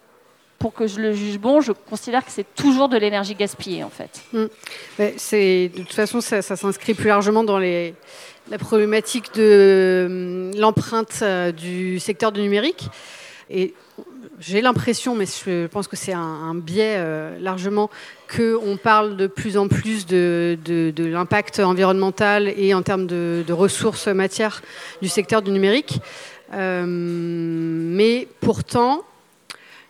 pour que je le juge bon, je considère que c'est toujours de l'énergie gaspillée en fait. Hmm. C'est de toute façon ça s'inscrit plus largement dans les, la problématique de hum, l'empreinte euh, du secteur du numérique. Et j'ai l'impression, mais je pense que c'est un, biais euh, largement, qu'on parle de plus en plus de, l'impact environnemental et en termes de, ressources matières du secteur du numérique. Euh, mais pourtant,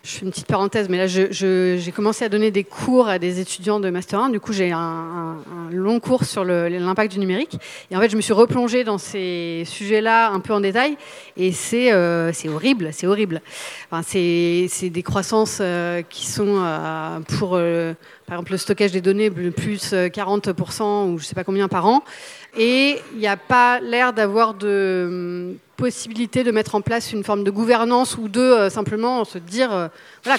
je fais une petite parenthèse, mais là, j'ai commencé à donner des cours à des étudiants de Master 1. Du coup, j'ai un, long cours sur l'impact du numérique. Et en fait, je me suis replongée dans ces sujets-là un peu en détail. Et c'est euh, horrible, c'est horrible. C'est des croissances euh, qui sont pour, par exemple, le stockage des données, plus 40% ou je ne sais pas combien par an. Et il n'y a pas l'air d'avoir de possibilité de mettre en place une forme de gouvernance ou de euh, simplement se dire, euh, voilà,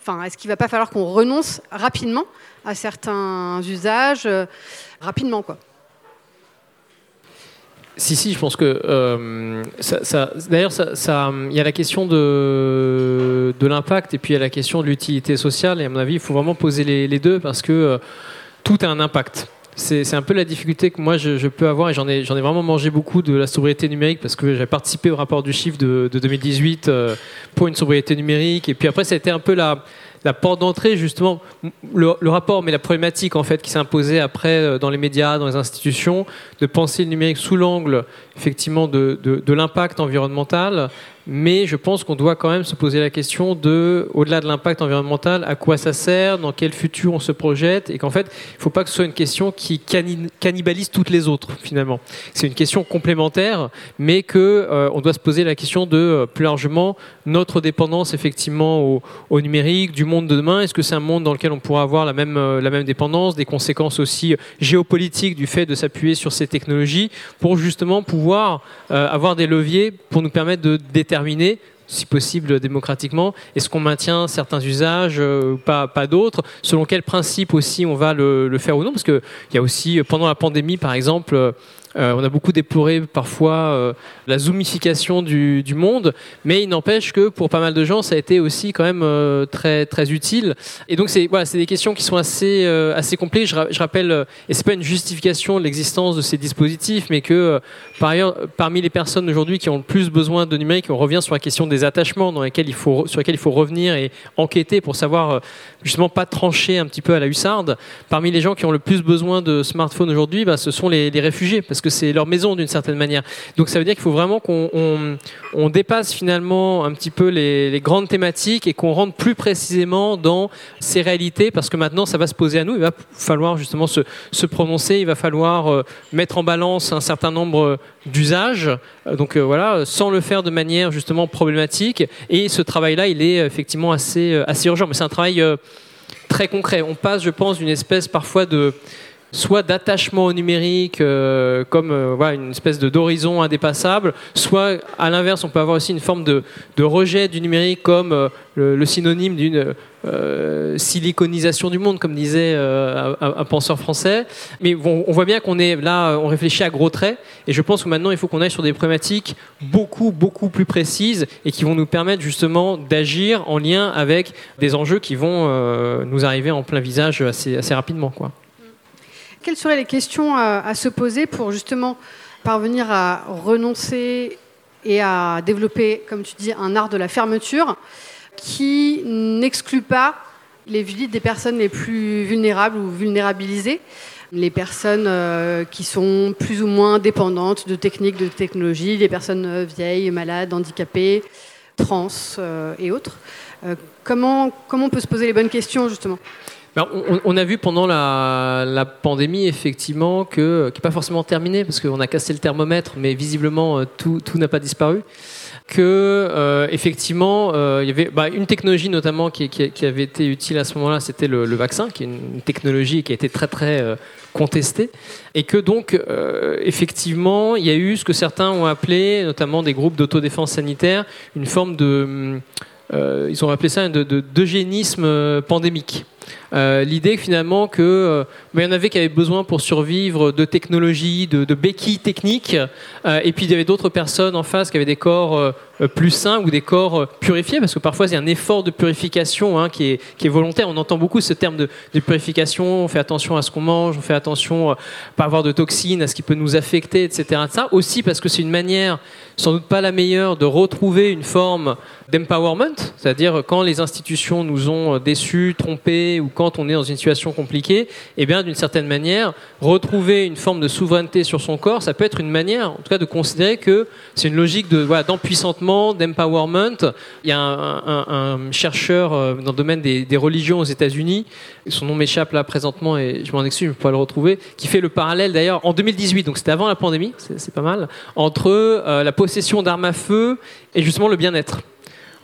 enfin, est-ce qu'il ne va pas falloir qu'on renonce rapidement à certains usages, euh, rapidement, quoi si, si, je pense que ça, d'ailleurs, il y a la question de, l'impact et puis il y a la question de l'utilité sociale. Et à mon avis, il faut vraiment poser les deux parce que tout a un impact c'est un peu la difficulté que moi je, peux avoir et j'en ai, ai vraiment mangé beaucoup de la sobriété numérique parce que j'ai participé au rapport du chiffre de, 2018 euh, pour une sobriété numérique et puis après ça a été un peu la, la porte d'entrée justement le, rapport mais la problématique en fait qui s'est imposée après euh, dans les médias dans les institutions de penser le numérique sous l'angle effectivement de, de l'impact environnemental, mais je pense qu'on doit quand même se poser la question de, au-delà de l'impact environnemental, à quoi ça sert, dans quel futur on se projette, et qu'en fait, il ne faut pas que ce soit une question qui cannibalise toutes les autres, finalement. C'est une question complémentaire, mais que euh, doit se poser la question de, euh, plus largement, notre dépendance effectivement au, au numérique, du monde de demain. Est-ce que c'est un monde dans lequel on pourra avoir la même, euh, la même dépendance, des conséquences aussi géopolitiques du fait de s'appuyer sur ces technologies, pour justement pouvoir avoir des leviers pour nous permettre de déterminer terminer si possible démocratiquement Est-ce qu'on maintient certains usages, euh, pas, d'autres Selon quel principe aussi on va le, le faire ou non Parce qu'il y a aussi, pendant la pandémie par exemple, euh, on a beaucoup déploré parfois euh, la zoomification du, monde, mais il n'empêche que pour pas mal de gens, ça a été aussi quand même euh, très, très utile. Et donc, c'est voilà, des questions qui sont assez, assez complexes. Je, rappelle, et c'est pas une justification de l'existence de ces dispositifs, mais que par ailleurs, parmi les personnes aujourd'hui qui ont le plus besoin de numérique, on revient sur la question des attachements dans lesquels il faut, sur lesquels il faut revenir et enquêter pour savoir justement pas trancher un petit peu à la hussarde. Parmi les gens qui ont le plus besoin de smartphones aujourd'hui, bah, ce sont les, les réfugiés, parce que c'est leur maison d'une certaine manière. Donc ça veut dire qu'il faut vraiment qu'on on, dépasse finalement un petit peu les, grandes thématiques et qu'on rentre plus précisément dans ces réalités parce que maintenant ça va se poser à nous. Il va falloir justement se, se prononcer, il va falloir euh, mettre en balance un certain nombre d'usages. Euh, donc euh, voilà, sans le faire de manière justement problématique. Et ce travail-là, il est effectivement assez, assez urgent. Mais c'est un travail très concret. On passe, je pense, d'une espèce parfois de soit d'attachement au numérique euh, comme euh, une espèce d'horizon indépassable, soit à l'inverse on peut avoir aussi une forme de, de rejet du numérique comme euh, le, synonyme d'une siliconisation du monde, comme disait un, penseur français. Mais on voit bien qu'on est là, on réfléchit à gros traits, et je pense que maintenant il faut qu'on aille sur des problématiques beaucoup beaucoup plus précises et qui vont nous permettre justement d'agir en lien avec des enjeux qui vont nous arriver en plein visage assez, assez rapidement, quoi. Quelles seraient les questions à, se poser pour justement parvenir à renoncer et à développer, comme tu dis, un art de la fermeture qui n'exclut pas les vies des personnes les plus vulnérables ou vulnérabilisées, les personnes euh, qui sont plus ou moins dépendantes de techniques, de technologies, les personnes euh, vieilles, malades, handicapées, trans euh, et autres. comment, comment on peut se poser les bonnes questions justement? On, a vu pendant la, pandémie effectivement que qui n'est pas forcément terminé parce qu'on a cassé le thermomètre, mais visiblement euh, tout, n'a pas disparu. Que euh, effectivement euh, il y avait bah, une technologie notamment qui, avait été utile à ce moment-là, c'était le, vaccin, qui est une technologie qui a été très très contestée, et que donc effectivement il y a eu ce que certains ont appelé, notamment des groupes d'autodéfense sanitaire, une forme de ils ont appelé ça de, de, d'eugénisme pandémique. Euh, l'idée finalement que euh, il y en avait qui avaient besoin pour survivre de technologies, de, béquilles techniques, euh, et puis il y avait d'autres personnes en face qui avaient des corps plus sains ou des corps purifiés, parce que parfois il y a un effort de purification hein, qui, est, volontaire. On entend beaucoup ce terme de, purification, on fait attention à ce qu'on mange, on fait attention à pas avoir de toxines, à ce qui peut nous affecter, etc. Ça aussi parce que c'est une manière, sans doute pas la meilleure, de retrouver une forme d'empowerment, c'est-à-dire quand les institutions nous ont déçus, trompés ou quand on est dans une situation compliquée, eh bien, d'une certaine manière, retrouver une forme de souveraineté sur son corps, ça peut être une manière, en tout cas, de considérer que c'est une logique de d'empuissantement, d'empowerment. Il y a un, chercheur euh, dans le domaine des, religions aux États-Unis, son nom m'échappe là présentement et je m'en excuse, je ne peux pas le retrouver, qui fait le parallèle d'ailleurs en 2018, donc c'était avant la pandémie, c'est pas mal, entre euh, la possession d'armes à feu et justement le bien-être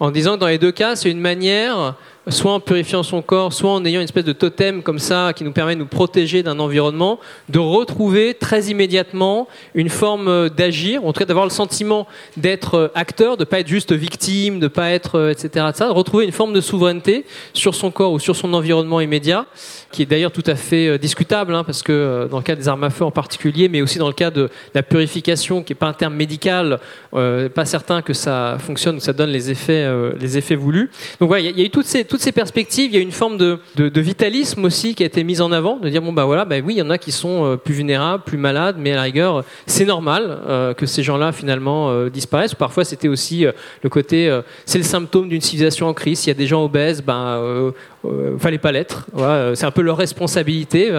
en disant que dans les deux cas, c'est une manière soit en purifiant son corps, soit en ayant une espèce de totem comme ça qui nous permet de nous protéger d'un environnement, de retrouver très immédiatement une forme euh, d'agir, en tout cas d'avoir le sentiment d'être euh, acteur, de pas être juste victime, de pas être euh, etc. De, retrouver une forme de souveraineté sur son corps ou sur son environnement immédiat, qui est d'ailleurs tout à fait discutable, hein, parce que dans le cas des armes à feu en particulier, mais aussi dans le cas de la purification, qui est pas un terme médical, pas certain que ça fonctionne, que ça donne les effets, les effets voulus. Donc voilà, il y, a eu toutes ces toutes ces perspectives, il y a une forme de, vitalisme aussi qui a été mise en avant, de dire bon bah voilà, bah oui, il y en a qui sont euh, plus vulnérables, plus malades, mais à la rigueur, c'est normal euh, que ces gens-là finalement euh, disparaissent. Parfois, c'était aussi le côté, c'est le symptôme d'une civilisation en crise. S'il y a des gens obèses, ben euh, fallait pas l'être. Voilà, c'est un peu leur responsabilité.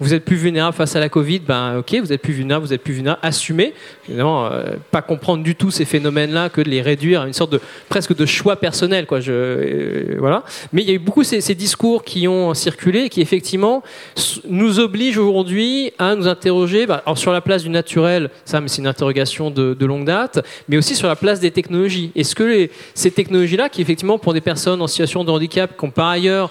vous êtes plus vulnérable face à la Covid, ben ok, vous êtes plus vulnérable, vous êtes plus vulnérable, assumez. Évidemment, pas comprendre du tout ces phénomènes-là que de les réduire à une sorte de presque de choix personnel, quoi. Je, voilà. Mais il y a eu beaucoup ces, ces discours qui ont circulé, qui effectivement nous obligent aujourd'hui à nous interroger bah, sur la place du naturel. Ça, mais c'est une interrogation de, longue date, mais aussi sur la place des technologies. Est-ce que ces technologies-là, qui effectivement pour des personnes en situation de handicap, qui ont par ailleurs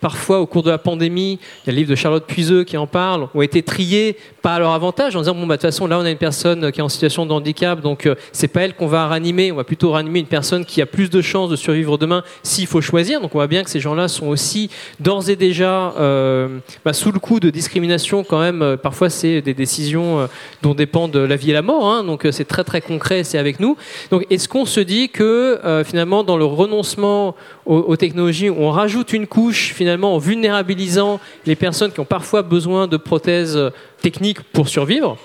parfois au cours de la pandémie, il y a le livre de Charlotte Puiseux qui en parle, ont été triés pas à leur avantage en disant bon bah de toute façon là on a une personne qui est en situation de handicap donc euh, c'est pas elle qu'on va ranimer, on va plutôt ranimer une personne qui a plus de chances de survivre demain s'il faut choisir. Donc on voit bien que ces gens-là sont aussi d'ores et déjà euh, bah, sous le coup de discrimination quand même. Euh, parfois c'est des décisions dont dépendent la vie et la mort, hein. donc c'est très très concret, c'est avec nous. Donc est-ce qu'on se dit que finalement dans le renoncement aux, aux technologies on rajoute une couche finalement en vulnérabilisant les personnes qui ont parfois besoin de prothèses techniques pour survivre.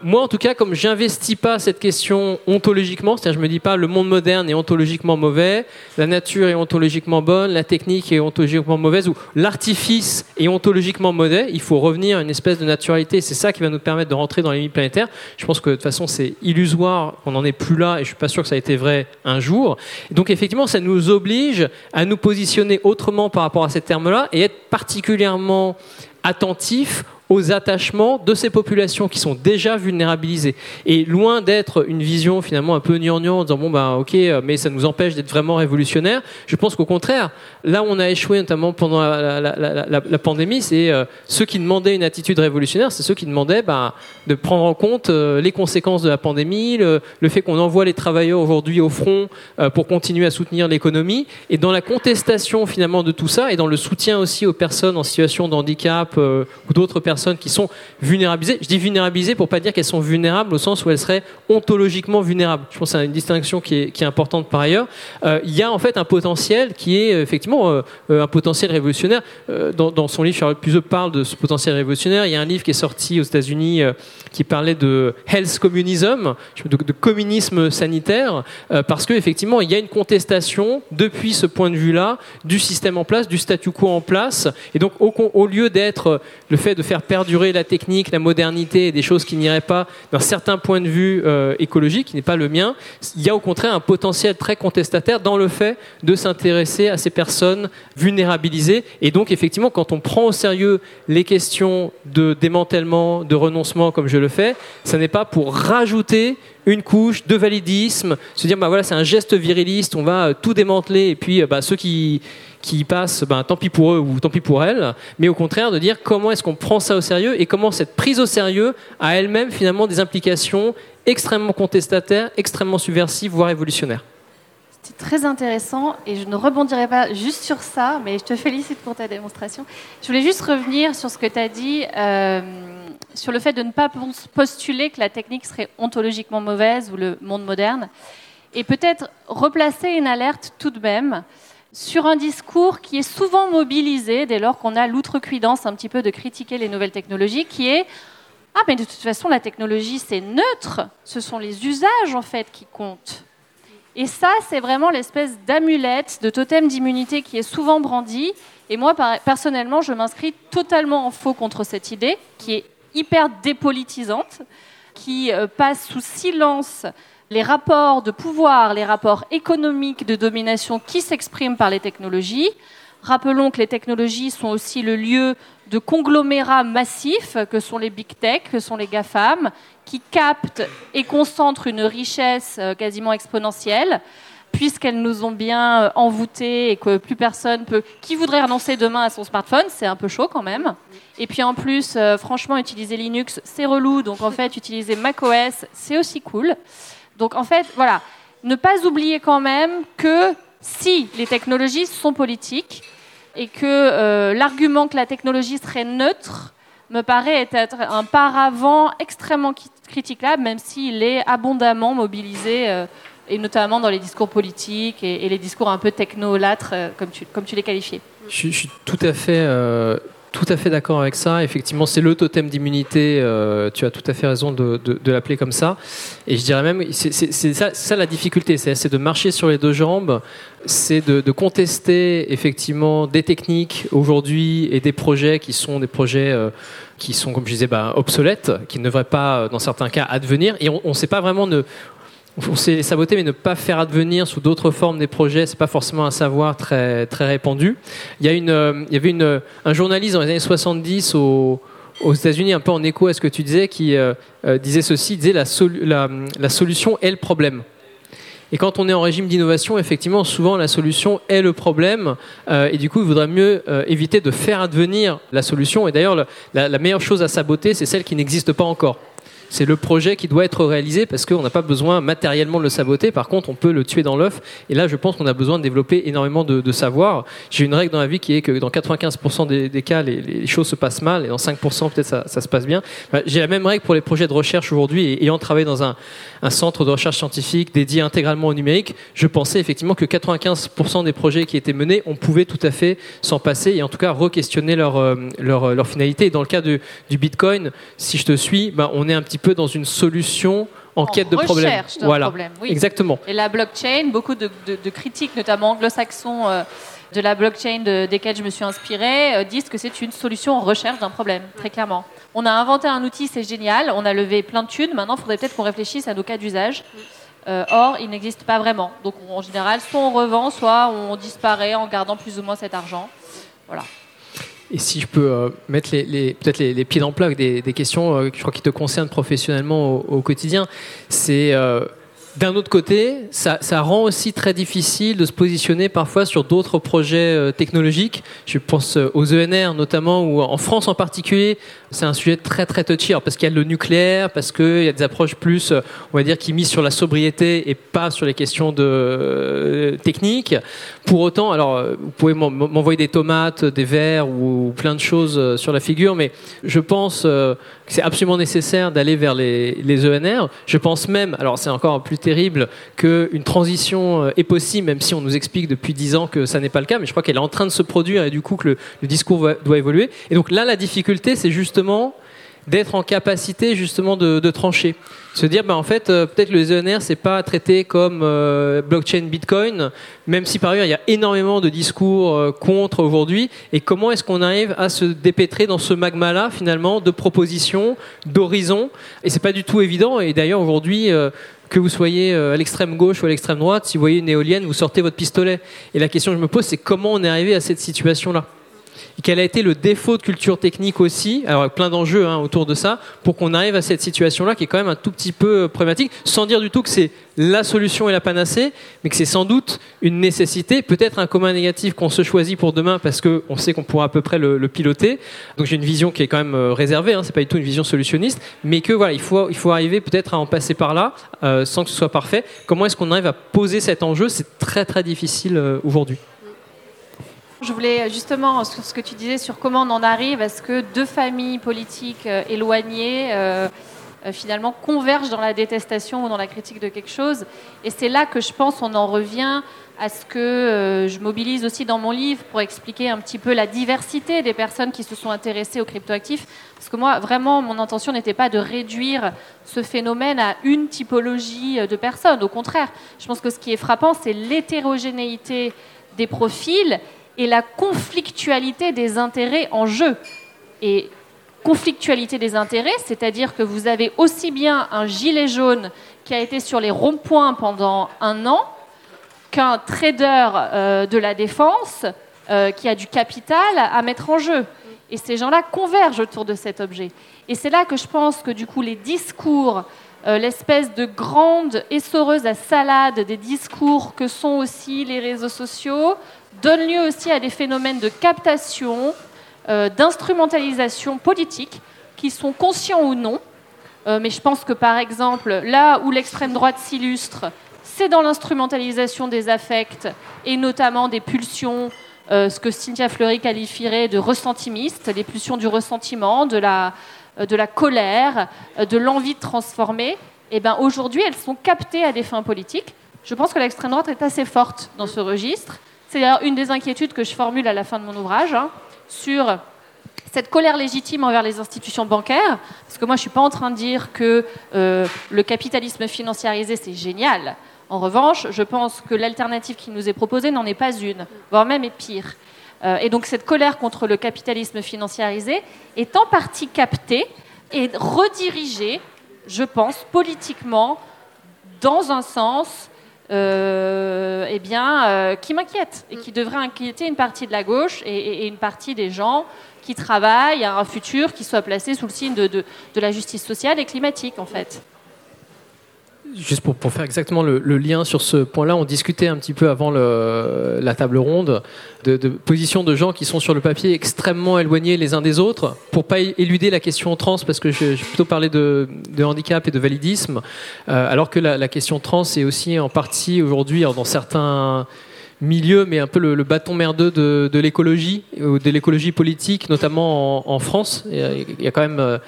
Moi, en tout cas, comme j'investis pas cette question ontologiquement, c'est-à-dire je me dis pas le monde moderne est ontologiquement mauvais, la nature est ontologiquement bonne, la technique est ontologiquement mauvaise, ou l'artifice est ontologiquement mauvais, il faut revenir à une espèce de naturalité. C'est ça qui va nous permettre de rentrer dans les limites planétaires. Je pense que de toute façon, c'est illusoire qu'on n'en est plus là, et je suis pas sûr que ça a été vrai un jour. donc, effectivement, ça nous oblige à nous positionner autrement par rapport à ces termes-là et être particulièrement attentifs aux attachements de ces populations qui sont déjà vulnérabilisées. Et loin d'être une vision finalement un peu gnangnan en disant bon bah ok mais ça nous empêche d'être vraiment révolutionnaire, je pense qu'au contraire, là où on a échoué notamment pendant la, pandémie, c'est euh, ceux qui demandaient une attitude révolutionnaire, c'est ceux qui demandaient bah, de prendre en compte euh, les conséquences de la pandémie, le, fait qu'on envoie les travailleurs aujourd'hui au front euh, pour continuer à soutenir l'économie, et dans la contestation finalement de tout ça, et dans le soutien aussi aux personnes en situation de handicap ou d'autres personnes qui sont vulnérabilisées. Je dis vulnérabilisées pour pas dire qu'elles sont vulnérables au sens où elles seraient ontologiquement vulnérables. Je pense que c'est une distinction qui est, importante par ailleurs. Euh, il y a en fait un potentiel qui est euh, effectivement euh, un potentiel révolutionnaire. Dans, son livre, Charlotte Puiseux parle de ce potentiel révolutionnaire. Il y a un livre qui est sorti aux États-Unis qui parlait de health communism, de, de communisme sanitaire, parce qu'effectivement, il y a une contestation depuis ce point de vue-là du système en place, du statu quo en place. Et donc, au, au lieu d'être le fait de faire perdurer la technique, la modernité et des choses qui n'iraient pas d'un certain point de vue euh, écologique, qui n'est pas le mien, il y a au contraire un potentiel très contestataire dans le fait de s'intéresser à ces personnes vulnérabilisées. Et donc, effectivement, quand on prend au sérieux les questions de démantèlement, de renoncement, comme je le fais, ce n'est pas pour rajouter une couche de validisme, se dire bah voilà c'est un geste viriliste, on va tout démanteler et puis bah, ceux qui qui passent, ben, tant pis pour eux ou tant pis pour elles, mais au contraire de dire comment est-ce qu'on prend ça au sérieux et comment cette prise au sérieux a elle-même finalement des implications extrêmement contestataires, extrêmement subversives, voire révolutionnaires. C'était très intéressant et je ne rebondirai pas juste sur ça, mais je te félicite pour ta démonstration. Je voulais juste revenir sur ce que tu as dit, euh, sur le fait de ne pas postuler que la technique serait ontologiquement mauvaise ou le monde moderne, et peut-être replacer une alerte tout de même sur un discours qui est souvent mobilisé dès lors qu'on a l'outrecuidance un petit peu de critiquer les nouvelles technologies, qui est ah mais de toute façon la technologie c'est neutre, ce sont les usages en fait qui comptent. Et ça c'est vraiment l'espèce d'amulette, de totem d'immunité qui est souvent brandi. Et moi personnellement je m'inscris totalement en faux contre cette idée qui est hyper dépolitisante, qui euh, passe sous silence les rapports de pouvoir, les rapports économiques de domination qui s'expriment par les technologies. Rappelons que les technologies sont aussi le lieu de conglomérats massifs que sont les big tech, que sont les GAFAM, qui captent et concentrent une richesse euh, quasiment exponentielle, puisqu'elles nous ont bien euh, envoûtés et que plus personne peut. Qui voudrait renoncer demain à son smartphone C'est un peu chaud quand même. Et puis en plus, euh, franchement, utiliser Linux, c'est relou. Donc en fait, utiliser macOS, c'est aussi cool. Donc en fait, voilà, ne pas oublier quand même que si les technologies sont politiques et que euh, l'argument que la technologie serait neutre me paraît être un paravent extrêmement critiquable, même s'il est abondamment mobilisé, euh, et notamment dans les discours politiques et, les discours un peu technolâtres, euh, comme tu, les qualifiais. Je, suis tout à fait tout à fait d'accord avec ça. Effectivement, c'est le totem d'immunité. Euh, tu as tout à fait raison de, l'appeler comme ça. Et je dirais même, c'est ça, la difficulté, c'est de marcher sur les deux jambes, c'est de, contester effectivement des techniques aujourd'hui et des projets qui sont des projets euh, qui sont, comme je disais, bah, obsolètes, qui ne devraient pas, dans certains cas, advenir. Et on ne sait pas vraiment de on sait saboter, mais ne pas faire advenir sous d'autres formes des projets, c'est pas forcément un savoir très, très répandu. Il y, euh, avait un journaliste dans les années 70 aux États-Unis, un peu en écho à ce que tu disais, qui euh, euh, disait ceci, disait la, solution est le problème. Et quand on est en régime d'innovation, effectivement, souvent la solution est le problème. et du coup, il vaudrait mieux éviter de faire advenir la solution. Et d'ailleurs, la, la meilleure chose à saboter, c'est celle qui n'existe pas encore c'est le projet qui doit être réalisé parce qu'on n'a pas besoin matériellement de le saboter. Par contre, on peut le tuer dans l'œuf. Et là, je pense qu'on a besoin de développer énormément de, savoir. J'ai une règle dans la vie qui est que dans 95% des, cas, les, choses se passent mal et dans 5% peut-être ça, se passe bien. Bah, j'ai la même règle pour les projets de recherche aujourd'hui. Ayant travaillé dans un, centre de recherche scientifique dédié intégralement au numérique, je pensais effectivement que 95% des projets qui étaient menés, on pouvait tout à fait s'en passer et en tout cas re-questionner leur, euh, finalité. Et dans le cas du Bitcoin, si je te suis, bah, on est un petit peu dans une solution en, quête de problème. Voilà, problème, oui. exactement. Et la blockchain, beaucoup de, critiques, notamment anglo-saxons, euh, de la blockchain desquels je me suis inspirée, euh, disent que c'est une solution en recherche d'un problème, très clairement. On a inventé un outil, c'est génial, on a levé plein de thunes, maintenant il faudrait peut-être qu'on réfléchisse à nos cas d'usage. Euh, or, il n'existe pas vraiment. Donc en général, soit on revend, soit on disparaît en gardant plus ou moins cet argent. Voilà. Et si je peux euh, mettre les, peut-être les, pieds dans le plat avec des, questions euh, je crois qui te concernent professionnellement au, quotidien, c'est euh, d'un autre côté, ça, rend aussi très difficile de se positionner parfois sur d'autres projets technologiques. Je pense aux ENR notamment, ou en France en particulier, c'est un sujet très très touchy, parce qu'il y a le nucléaire, parce qu'il y a des approches plus, on va dire, qui misent sur la sobriété et pas sur les questions de, techniques. Pour autant, alors, euh, vous pouvez m'envoyer des tomates, des verres ou plein de choses euh, sur la figure, mais je pense euh, c'est absolument nécessaire d'aller vers les, ENR. Je pense même, alors c'est encore plus terrible, qu'une transition est possible, même si on nous explique depuis dix ans que ça n'est pas le cas, mais je crois qu'elle est en train de se produire et du coup que le discours doit évoluer. Et donc là, la difficulté, c'est justement d'être en capacité justement de, trancher. Se dire, ben, en fait, euh, peut-être le ENR, c'est pas traité comme euh, blockchain Bitcoin, même si par ailleurs il y a énormément de discours euh, contre aujourd'hui. Et comment est-ce qu'on arrive à se dépêtrer dans ce magma-là, finalement, de propositions, d'horizons? Et c'est pas du tout évident. Et d'ailleurs, aujourd'hui, que vous soyez à l'extrême gauche ou à l'extrême droite, si vous voyez une éolienne, vous sortez votre pistolet. Et la question que je me pose, c'est comment on est arrivé à cette situation-là? Quel a été le défaut de culture technique aussi, alors plein d'enjeux hein, autour de ça, pour qu'on arrive à cette situation-là qui est quand même un tout petit peu euh, problématique, sans dire du tout que c'est la solution et la panacée, mais que c'est sans doute une nécessité, peut-être un commun négatif qu'on se choisit pour demain parce qu'on sait qu'on pourra à peu près le, piloter. Donc j'ai une vision qui est quand même euh, réservée, hein, c'est pas du tout une vision solutionniste, mais que voilà, il faut, il faut arriver peut-être à en passer par là euh, sans que ce soit parfait. Comment est-ce qu'on arrive à poser cet enjeu? C'est très très difficile aujourd'hui. Je voulais justement, sur ce que tu disais sur comment on en arrive à ce que deux familles politiques euh, éloignées euh, euh, finalement convergent dans la détestation ou dans la critique de quelque chose. Et c'est là que je pense on en revient à ce que je mobilise aussi dans mon livre pour expliquer un petit peu la diversité des personnes qui se sont intéressées aux cryptoactifs. Parce que moi, vraiment, mon intention n'était pas de réduire ce phénomène à une typologie de personnes. Au contraire, je pense que ce qui est frappant, c'est l'hétérogénéité des profils et la conflictualité des intérêts en jeu. Et conflictualité des intérêts, c'est-à-dire que vous avez aussi bien un gilet jaune qui a été sur les ronds-points pendant un an qu'un trader euh, de la défense euh, qui a du capital à mettre en jeu. Et ces gens-là convergent autour de cet objet. Et c'est là que je pense que du coup les discours, euh, l'espèce de grande essoreuse à salade des discours que sont aussi les réseaux sociaux, donne lieu aussi à des phénomènes de captation, euh, d'instrumentalisation politique, qui sont conscients ou non. Euh, mais je pense que, par exemple, là où l'extrême droite s'illustre, c'est dans l'instrumentalisation des affects et notamment des pulsions, euh, ce que Cynthia Fleury qualifierait de ressentimistes, les pulsions du ressentiment, de la, colère, de l'envie de transformer. Et eh ben, aujourd'hui, elles sont captées à des fins politiques. Je pense que l'extrême droite est assez forte dans ce registre. C'est d'ailleurs une des inquiétudes que je formule à la fin de mon ouvrage hein, sur cette colère légitime envers les institutions bancaires, parce que moi je ne suis pas en train de dire que euh, le capitalisme financiarisé c'est génial. En revanche, je pense que l'alternative qui nous est proposée n'en est pas une, voire même est pire. Euh, et donc cette colère contre le capitalisme financiarisé est en partie captée et redirigée, je pense, politiquement dans un sens eh bien, euh, qui m'inquiète et qui devrait inquiéter une partie de la gauche et, une partie des gens qui travaillent à un futur qui soit placé sous le signe de, de la justice sociale et climatique, en fait. Juste pour, pour, faire exactement le, lien sur ce point-là, on discutait un petit peu avant la table ronde de, positions de gens qui sont sur le papier extrêmement éloignés les uns des autres, pour pas éluder la question trans, parce que j'ai plutôt parlé de, handicap et de validisme, euh, alors que la, question trans est aussi en partie aujourd'hui dans certains milieux, mais un peu le, bâton merdeux de, l'écologie, ou de l'écologie politique, notamment en, en France. Il y a quand même euh,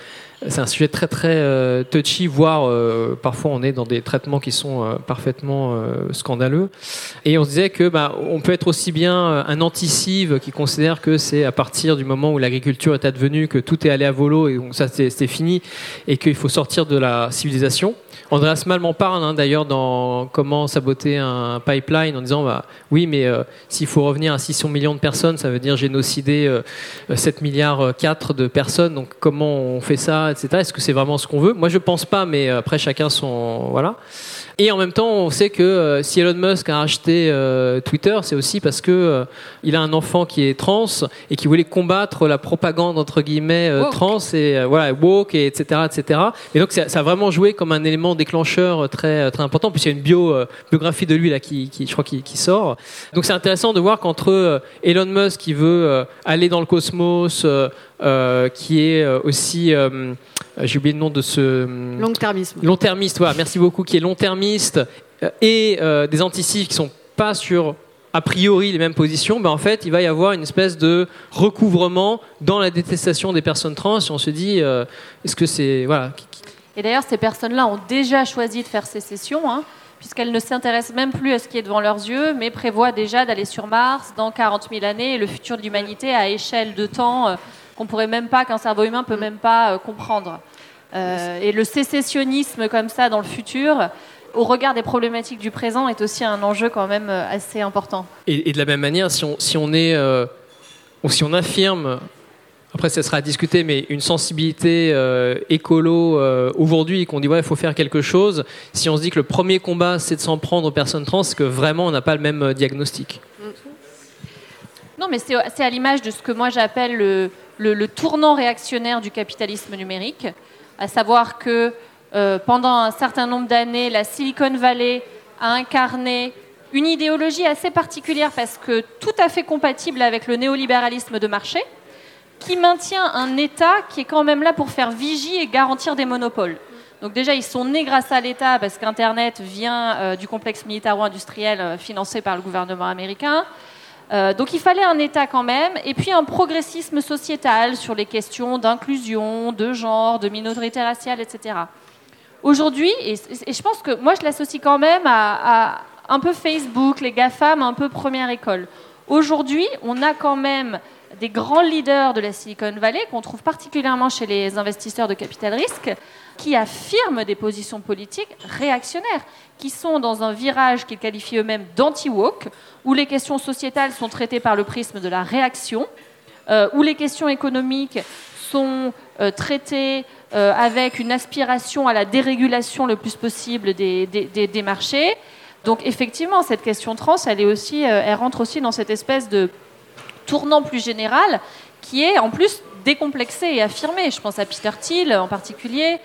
c'est un sujet très très euh, touchy, voire euh, parfois on est dans des traitements qui sont euh, parfaitement scandaleux. Et on se disait que bah, on peut être aussi bien un anticive qui considère que c'est à partir du moment où l'agriculture est advenue que tout est allé à volo et donc ça c'est fini et qu'il faut sortir de la civilisation. Andreas Malm en parle hein, d'ailleurs dans Comment saboter un pipeline en disant bah, oui, mais s'il faut revenir à 600 millions de personnes, ça veut dire génocider 7 euh, milliards 4 de personnes. Donc comment on fait ça, etc. Est-ce que c'est vraiment ce qu'on veut? Moi, je pense pas, mais après chacun son voilà. Et en même temps, on sait que euh, si Elon Musk a acheté euh, Twitter, c'est aussi parce que euh, il a un enfant qui est trans et qui voulait combattre la propagande entre guillemets trans et voilà woke et etc etc. Et donc ça, a vraiment joué comme un élément déclencheur très très important. Puis il y a une bio, biographie de lui là qui, qui je crois qui, qui sort. Donc c'est intéressant de voir qu'entre Elon Musk qui veut aller dans le cosmos, qui est aussi euh, j'ai oublié le nom de ce long-termisme. Long-termiste, voilà, merci beaucoup, qui est long-termiste euh, et euh, des anticipes qui sont pas sur a priori les mêmes positions, ben en fait, il va y avoir une espèce de recouvrement dans la détestation des personnes trans. Et on se dit, est-ce que c'est voilà. Et d'ailleurs, ces personnes-là ont déjà choisi de faire sécession, hein, puisqu'elles ne s'intéressent même plus à ce qui est devant leurs yeux, mais prévoient déjà d'aller sur Mars dans 40 000 années et le futur de l'humanité à échelle de temps qu'on pourrait même pas, qu'un cerveau humain peut même pas comprendre. Euh, et le sécessionnisme comme ça dans le futur, au regard des problématiques du présent, est aussi un enjeu quand même euh, assez important. Et, de la même manière, si on, si on est, euh, ou si on affirme après, ça sera à discuter, mais une sensibilité écolo aujourd'hui, qu'on dit ouais, il faut faire quelque chose. Si on se dit que le premier combat, c'est de s'en prendre aux personnes trans, c'est que vraiment, on n'a pas le même diagnostic. Non, mais c'est à l'image de ce que moi j'appelle le, le, tournant réactionnaire du capitalisme numérique à savoir que euh, pendant un certain nombre d'années, la Silicon Valley a incarné une idéologie assez particulière parce que tout à fait compatible avec le néolibéralisme de marché, qui maintient un État qui est quand même là pour faire vigie et garantir des monopoles. Donc déjà, ils sont nés grâce à l'État parce qu'Internet vient euh, du complexe militaro-industriel euh, financé par le gouvernement américain. Euh, donc il fallait un État quand même, et puis un progressisme sociétal sur les questions d'inclusion, de genre, de minorité raciale, etc. Aujourd'hui, et, je pense que moi je l'associe quand même à, un peu Facebook, les GAFAM, un peu première école. Aujourd'hui, on a quand même des grands leaders de la Silicon Valley qu'on trouve particulièrement chez les investisseurs de capital risque qui affirment des positions politiques réactionnaires, qui sont dans un virage qu'ils qualifient eux-mêmes d'anti-woke, où les questions sociétales sont traitées par le prisme de la réaction, euh, où les questions économiques sont euh, traitées euh, avec une aspiration à la dérégulation le plus possible des, des, marchés. Donc effectivement, cette question trans, elle, est aussi, elle rentre aussi dans cette espèce de tournant plus général qui est en plus décomplexé et affirmé. Je pense à Peter Thiel en particulier,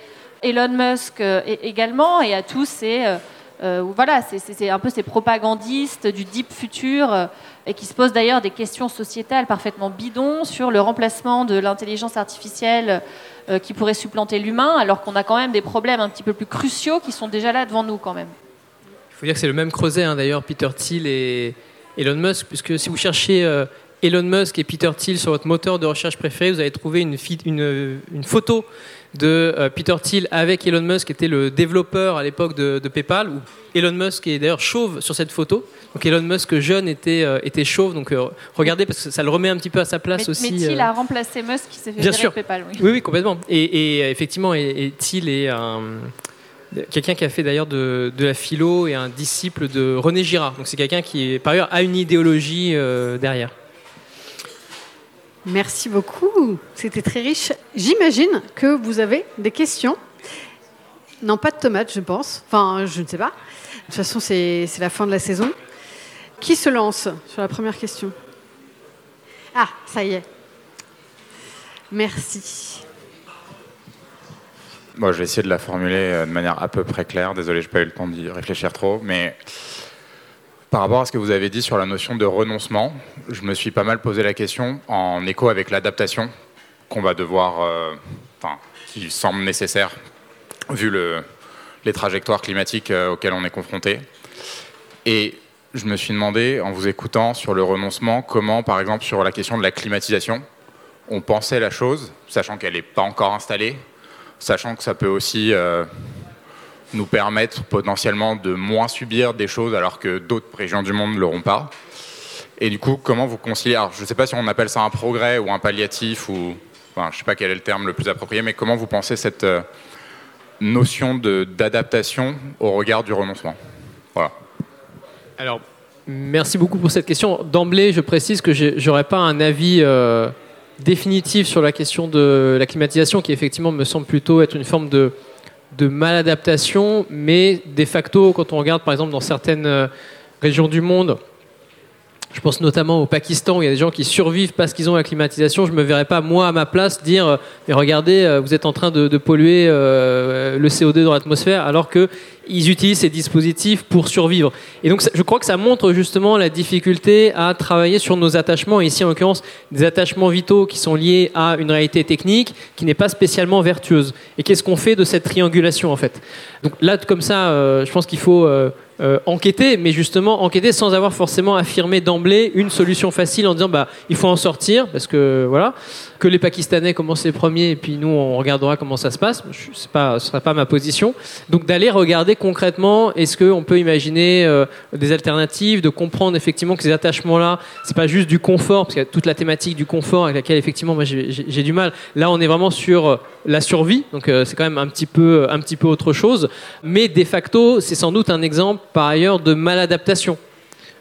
Elon Musk euh, également, et à tous ces, euh, euh, voilà, c'est un peu ces propagandistes du deep futur, et qui se posent d'ailleurs des questions sociétales parfaitement bidons sur le remplacement de l'intelligence artificielle qui pourrait supplanter l'humain, alors qu'on a quand même des problèmes un petit peu plus cruciaux qui sont déjà là devant nous quand même. Il faut dire que c'est le même creuset, hein, d'ailleurs, Peter Thiel et Elon Musk, puisque si vous cherchez Elon Musk et Peter Thiel sur votre moteur de recherche préféré, vous allez trouver une, photo de euh, Peter Thiel avec Elon Musk, qui était le développeur à l'époque de, PayPal, où Elon Musk est d'ailleurs chauve sur cette photo. Donc Elon Musk jeune était, euh, était chauve. Donc euh, regardez, parce que ça le remet un petit peu à sa place aussi. Mais Thiel a remplacé Musk qui s'est fait Bien sûr. PayPal. Oui. oui, complètement. Et, effectivement, et, Thiel est un quelqu'un qui a fait d'ailleurs de, la philo et un disciple de René Girard. Donc c'est quelqu'un qui, par ailleurs, a une idéologie derrière. Merci beaucoup. C'était très riche. J'imagine que vous avez des questions. Non, pas de tomates, je pense. Enfin, je ne sais pas. De toute façon, c'est la fin de la saison. Qui se lance sur la première question? Ah, ça y est. Merci. Moi, je vais essayer de la formuler euh, de manière à peu près claire. Désolé, je n'ai pas eu le temps d'y réfléchir trop. Mais par rapport à ce que vous avez dit sur la notion de renoncement, je me suis pas mal posé la question en écho avec l'adaptation qu'on va devoir, euh, enfin, qui semble nécessaire vu le, les trajectoires climatiques euh, auxquelles on est confronté. Et je me suis demandé, en vous écoutant sur le renoncement, comment, par exemple, sur la question de la climatisation, on pensait la chose, sachant qu'elle n'est pas encore installée, sachant que ça peut aussi euh, nous permettre potentiellement de moins subir des choses alors que d'autres régions du monde ne l'auront pas. Et du coup, comment vous conciliez Je ne sais pas si on appelle ça un progrès ou un palliatif, ou je ne sais pas quel est le terme le plus approprié, mais comment vous pensez cette euh, notion d'adaptation au regard du renoncement? Voilà. Alors, merci beaucoup pour cette question. D'emblée, je précise que je n'aurais pas un avis euh, définitif sur la question de la climatisation, qui effectivement me semble plutôt être une forme de de maladaptation, mais de facto, quand on regarde par exemple dans certaines euh, régions du monde, je pense notamment au Pakistan, où il y a des gens qui survivent parce qu'ils ont la climatisation. Je ne me verrais pas, moi, à ma place, dire euh, Mais regardez, euh, vous êtes en train de, polluer le CO2 dans l'atmosphère, alors qu'ils utilisent ces dispositifs pour survivre. Et donc, je crois que ça montre justement la difficulté à travailler sur nos attachements, ici, en l'occurrence, des attachements vitaux qui sont liés à une réalité technique qui n'est pas spécialement vertueuse. Et qu'est-ce qu'on fait de cette triangulation, en fait? Donc là, comme ça, je pense qu'il faut euh, enquêter, mais justement enquêter sans avoir forcément affirmé d'emblée une solution facile en disant bah il faut en sortir parce que voilà que les Pakistanais commencent les premiers et puis nous on regardera comment ça se passe. Ce pas, ce sera pas ma position. Donc d'aller regarder concrètement est-ce qu'on peut imaginer euh, des alternatives, de comprendre effectivement que ces attachements là c'est pas juste du confort parce qu'il y a toute la thématique du confort avec laquelle effectivement moi j'ai du mal. Là on est vraiment sur euh, la survie donc c'est quand même un petit peu un petit peu autre chose, mais de facto c'est sans doute un exemple par ailleurs de maladaptation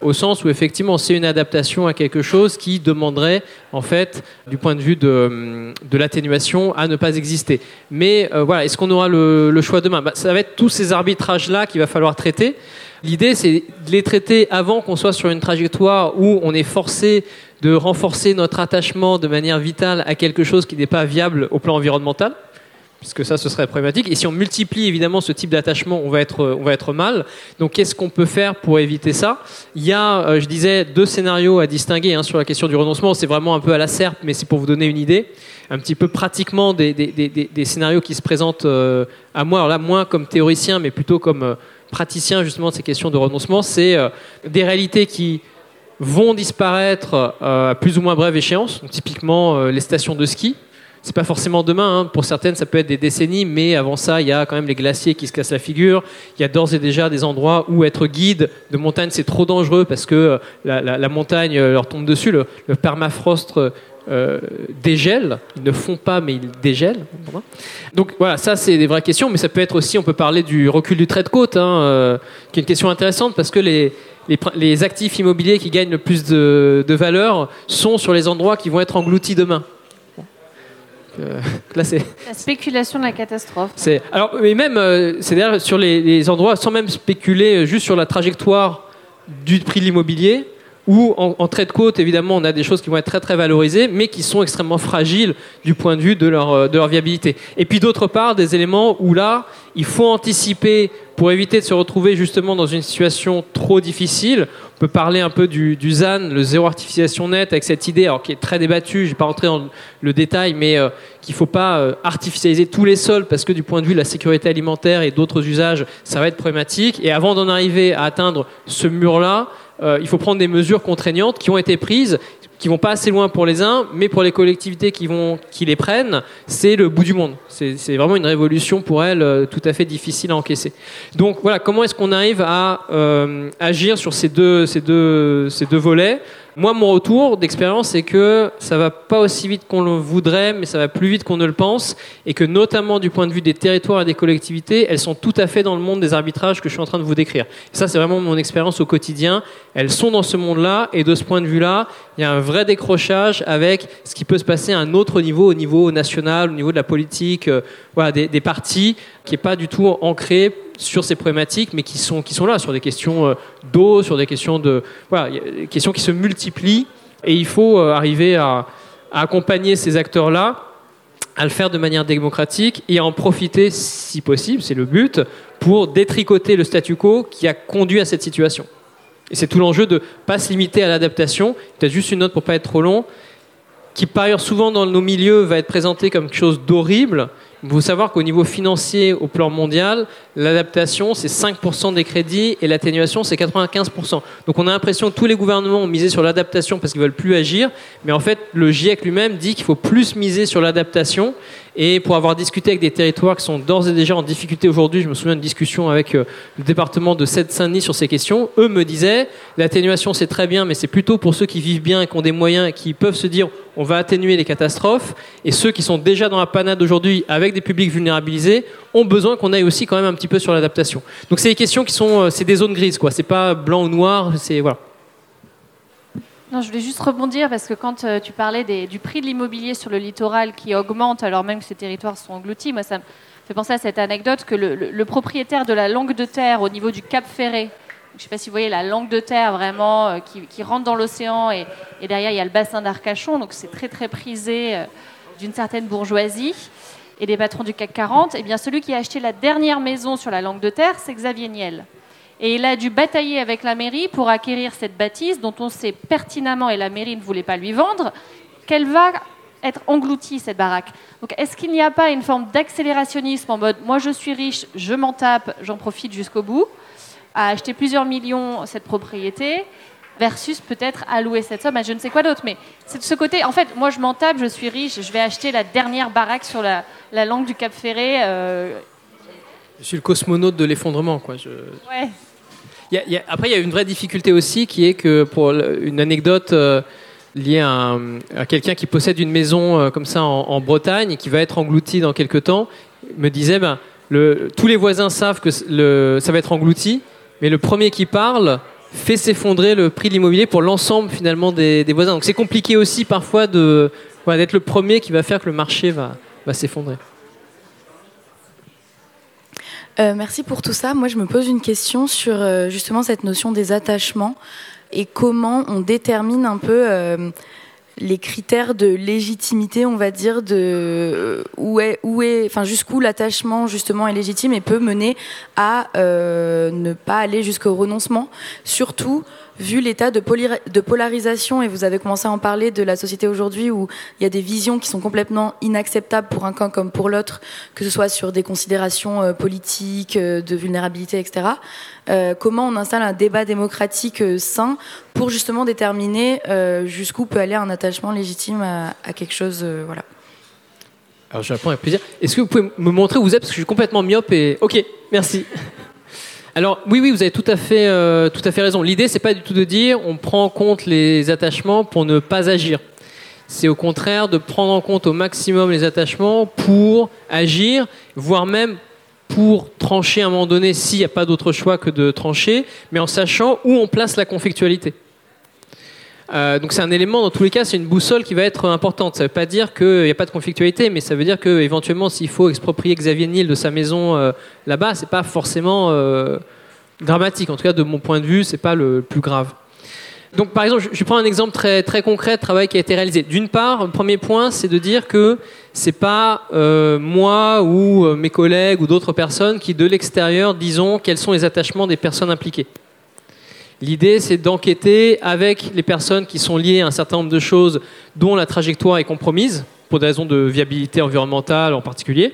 au sens où effectivement c'est une adaptation à quelque chose qui demanderait en fait du point de vue de, de l'atténuation à ne pas exister. Mais euh, voilà, est-ce qu'on aura le, choix demain? Bah, Ça va être tous ces arbitrages-là qu'il va falloir traiter. L'idée c'est de les traiter avant qu'on soit sur une trajectoire où on est forcé de renforcer notre attachement de manière vitale à quelque chose qui n'est pas viable au plan environnemental puisque ça, ce serait problématique. Et si on multiplie évidemment ce type d'attachement, on va être, on va être mal. Donc, qu'est-ce qu'on peut faire pour éviter ça? Il y a, euh, je disais, deux scénarios à distinguer hein, sur la question du renoncement. C'est vraiment un peu à la serpe, mais c'est pour vous donner une idée. Un petit peu pratiquement des, des, des, des scénarios qui se présentent euh, à moi. Alors là, moins comme théoricien, mais plutôt comme euh, praticien justement de ces questions de renoncement. C'est des réalités qui vont disparaître à plus ou moins brève échéance. Donc, typiquement, les stations de ski c'est pas forcément demain. Hein. Pour certaines, ça peut être des décennies, mais avant ça, il y a quand même les glaciers qui se cassent la figure. Il y a d'ores et déjà des endroits où être guide de montagne, c'est trop dangereux parce que euh, la, montagne euh, leur tombe dessus. Le, permafrost euh, dégèle. Ils ne font pas, mais ils dégèlent. Donc voilà, ça c'est des vraies questions, mais ça peut être aussi, on peut parler du recul du trait de côte, hein, qui est une question intéressante parce que les, actifs immobiliers qui gagnent le plus de valeur sont sur les endroits qui vont être engloutis demain. Euh, la spéculation de la catastrophe. C'est alors, mais même, euh, c'est d'ailleurs sur les, endroits, sans même spéculer euh, juste sur la trajectoire du prix de l'immobilier, où en, trait de côte, évidemment, on a des choses qui vont être très très valorisées, mais qui sont extrêmement fragiles du point de vue de leur, de leur viabilité. Et puis d'autre part, des éléments où là, il faut anticiper pour éviter de se retrouver justement dans une situation trop difficile. On peut parler un peu du, ZAN, le zéro artificialisation net, avec cette idée, alors qui est très débattue, je ne vais pas rentrer dans le détail, mais euh, qu'il ne faut pas euh, artificialiser tous les sols parce que du point de vue de la sécurité alimentaire et d'autres usages, ça va être problématique. Et avant d'en arriver à atteindre ce mur-là, euh, il faut prendre des mesures contraignantes qui ont été prises qui vont pas assez loin pour les uns, mais pour les collectivités qui, les prennent, c'est le bout du monde. C'est vraiment une révolution pour elles euh, tout à fait difficile à encaisser. Donc voilà, comment est-ce qu'on arrive à euh, agir sur ces ces deux volets? Moi, mon retour d'expérience, c'est que ça va pas aussi vite qu'on le voudrait, mais ça va plus vite qu'on ne le pense, et que notamment du point de vue des territoires et des collectivités, elles sont tout à fait dans le monde des arbitrages que je suis en train de vous décrire. Ça, c'est vraiment mon expérience au quotidien. Elles sont dans ce monde-là, et de ce point de vue-là, il y a un vrai décrochage avec ce qui peut se passer à un autre niveau, au niveau national, au niveau de la politique, euh, voilà, des, des partis, qui n'est pas du tout ancré sur ces problématiques, mais qui sont, qui sont là, sur des questions euh, d'eau, sur des questions de. Voilà, questions qui se multiplient, et il faut euh, arriver à, accompagner ces acteurs-là, à le faire de manière démocratique et à en profiter, si possible, c'est le but, pour détricoter le statu quo qui a conduit à cette situation. Et c'est tout l'enjeu de ne pas se limiter à l'adaptation. Peut-être juste une note pour pas être trop long, qui par ailleurs souvent dans nos milieux va être présenté comme quelque chose d'horrible, il faut savoir qu'au niveau financier, au plan mondial, l'adaptation, c'est 5% des crédits et l'atténuation, c'est 95%. Donc on a l'impression que tous les gouvernements ont misé sur l'adaptation parce qu'ils veulent plus agir, mais en fait, le GIEC lui-même dit qu'il faut plus miser sur l'adaptation et pour avoir discuté avec des territoires qui sont d'ores et déjà en difficulté aujourd'hui, je me souviens d'une discussion avec euh, le département de Seine-Saint-Denis sur ces questions, eux me disaient l'atténuation c'est très bien, mais c'est plutôt pour ceux qui vivent bien et qui ont des moyens et qui peuvent se dire on va atténuer les catastrophes, et ceux qui sont déjà dans la panade aujourd'hui avec des publics vulnérabilisés ont besoin qu'on aille aussi quand même un petit peu sur l'adaptation. Donc c'est des questions qui sont, euh, c'est des zones grises quoi, c'est pas blanc ou noir, c'est voilà. Non, je voulais juste rebondir parce que quand euh, tu parlais du prix de l'immobilier sur le littoral qui augmente alors même que ces territoires sont engloutis, moi ça me fait penser à cette anecdote que le, propriétaire de la langue de terre au niveau du Cap Ferré, je ne sais pas si vous voyez la langue de terre vraiment euh, qui, rentre dans l'océan et, derrière il y a le bassin d'Arcachon, donc c'est très très prisé euh, d'une certaine bourgeoisie et des patrons du CAC 40. Et eh bien celui qui a acheté la dernière maison sur la langue de terre, c'est Xavier Niel. Et il a dû batailler avec la mairie pour acquérir cette bâtisse dont on sait pertinemment, et la mairie ne voulait pas lui vendre, qu'elle va être engloutie, cette baraque. Donc est-ce qu'il n'y a pas une forme d'accélérationnisme en mode moi je suis riche, je m'en tape, j'en profite jusqu'au bout, à acheter plusieurs millions cette propriété versus peut-être allouer cette somme à je ne sais quoi d'autre? Mais c'est de ce côté, en fait, moi je m'en tape, je suis riche, je vais acheter la dernière baraque sur la, langue du Cap Ferré. Euh, je suis le cosmonaute de l'effondrement, quoi. Je... après, il y a une vraie difficulté aussi qui est que pour une anecdote euh, liée à, quelqu'un qui possède une maison euh, comme ça en, Bretagne et qui va être englouti dans quelques temps, me disait ben, le, tous les voisins savent que le, ça va être englouti, mais le premier qui parle fait s'effondrer le prix de l'immobilier pour l'ensemble finalement des, voisins. Donc c'est compliqué aussi parfois de, d'être le premier qui va faire que le marché va, va s'effondrer. Euh, merci pour tout ça. Moi, je me pose une question sur euh, justement cette notion des attachements et comment on détermine un peu euh, les critères de légitimité, on va dire, de où est, où est, enfin jusqu'où l'attachement justement est légitime et peut mener à ne pas aller jusqu'au renoncement. Surtout vu l'état de, polarisation, et vous avez commencé à en parler de la société aujourd'hui où il y a des visions qui sont complètement inacceptables pour un camp comme pour l'autre, que ce soit sur des considérations euh, politiques, euh, de vulnérabilité, etc. Euh, comment on installe un débat démocratique sain pour justement déterminer jusqu'où peut aller un attachement légitime à, quelque chose, voilà. Alors je réponds avec plaisir. Est-ce que vous pouvez me montrer où vous êtes? Parce que je suis complètement myope et ok, merci. Alors oui, oui, vous avez tout à fait, euh, tout à fait raison. L'idée, c'est pas du tout de dire on prend en compte les attachements pour ne pas agir. C'est au contraire de prendre en compte au maximum les attachements pour agir, voire même pour trancher à un moment donné s'il n'y a pas d'autre choix que de trancher, mais en sachant où on place la conflictualité. Euh, donc c'est un élément, dans tous les cas, c'est une boussole qui va être importante. Ça ne veut pas dire qu'il n'y a pas de conflictualité, mais ça veut dire qu'éventuellement, s'il faut exproprier Xavier Niel de sa maison euh, là-bas, c'est pas forcément euh, dramatique. En tout cas, de mon point de vue, c'est pas le plus grave. Donc par exemple, je prends un exemple très, très concret de travail qui a été réalisé. D'une part, le premier point, c'est de dire que c'est pas moi ou mes collègues ou d'autres personnes qui, de l'extérieur, disons quels sont les attachements des personnes impliquées. L'idée, c'est d'enquêter avec les personnes qui sont liées à un certain nombre de choses dont la trajectoire est compromise, pour des raisons de viabilité environnementale en particulier,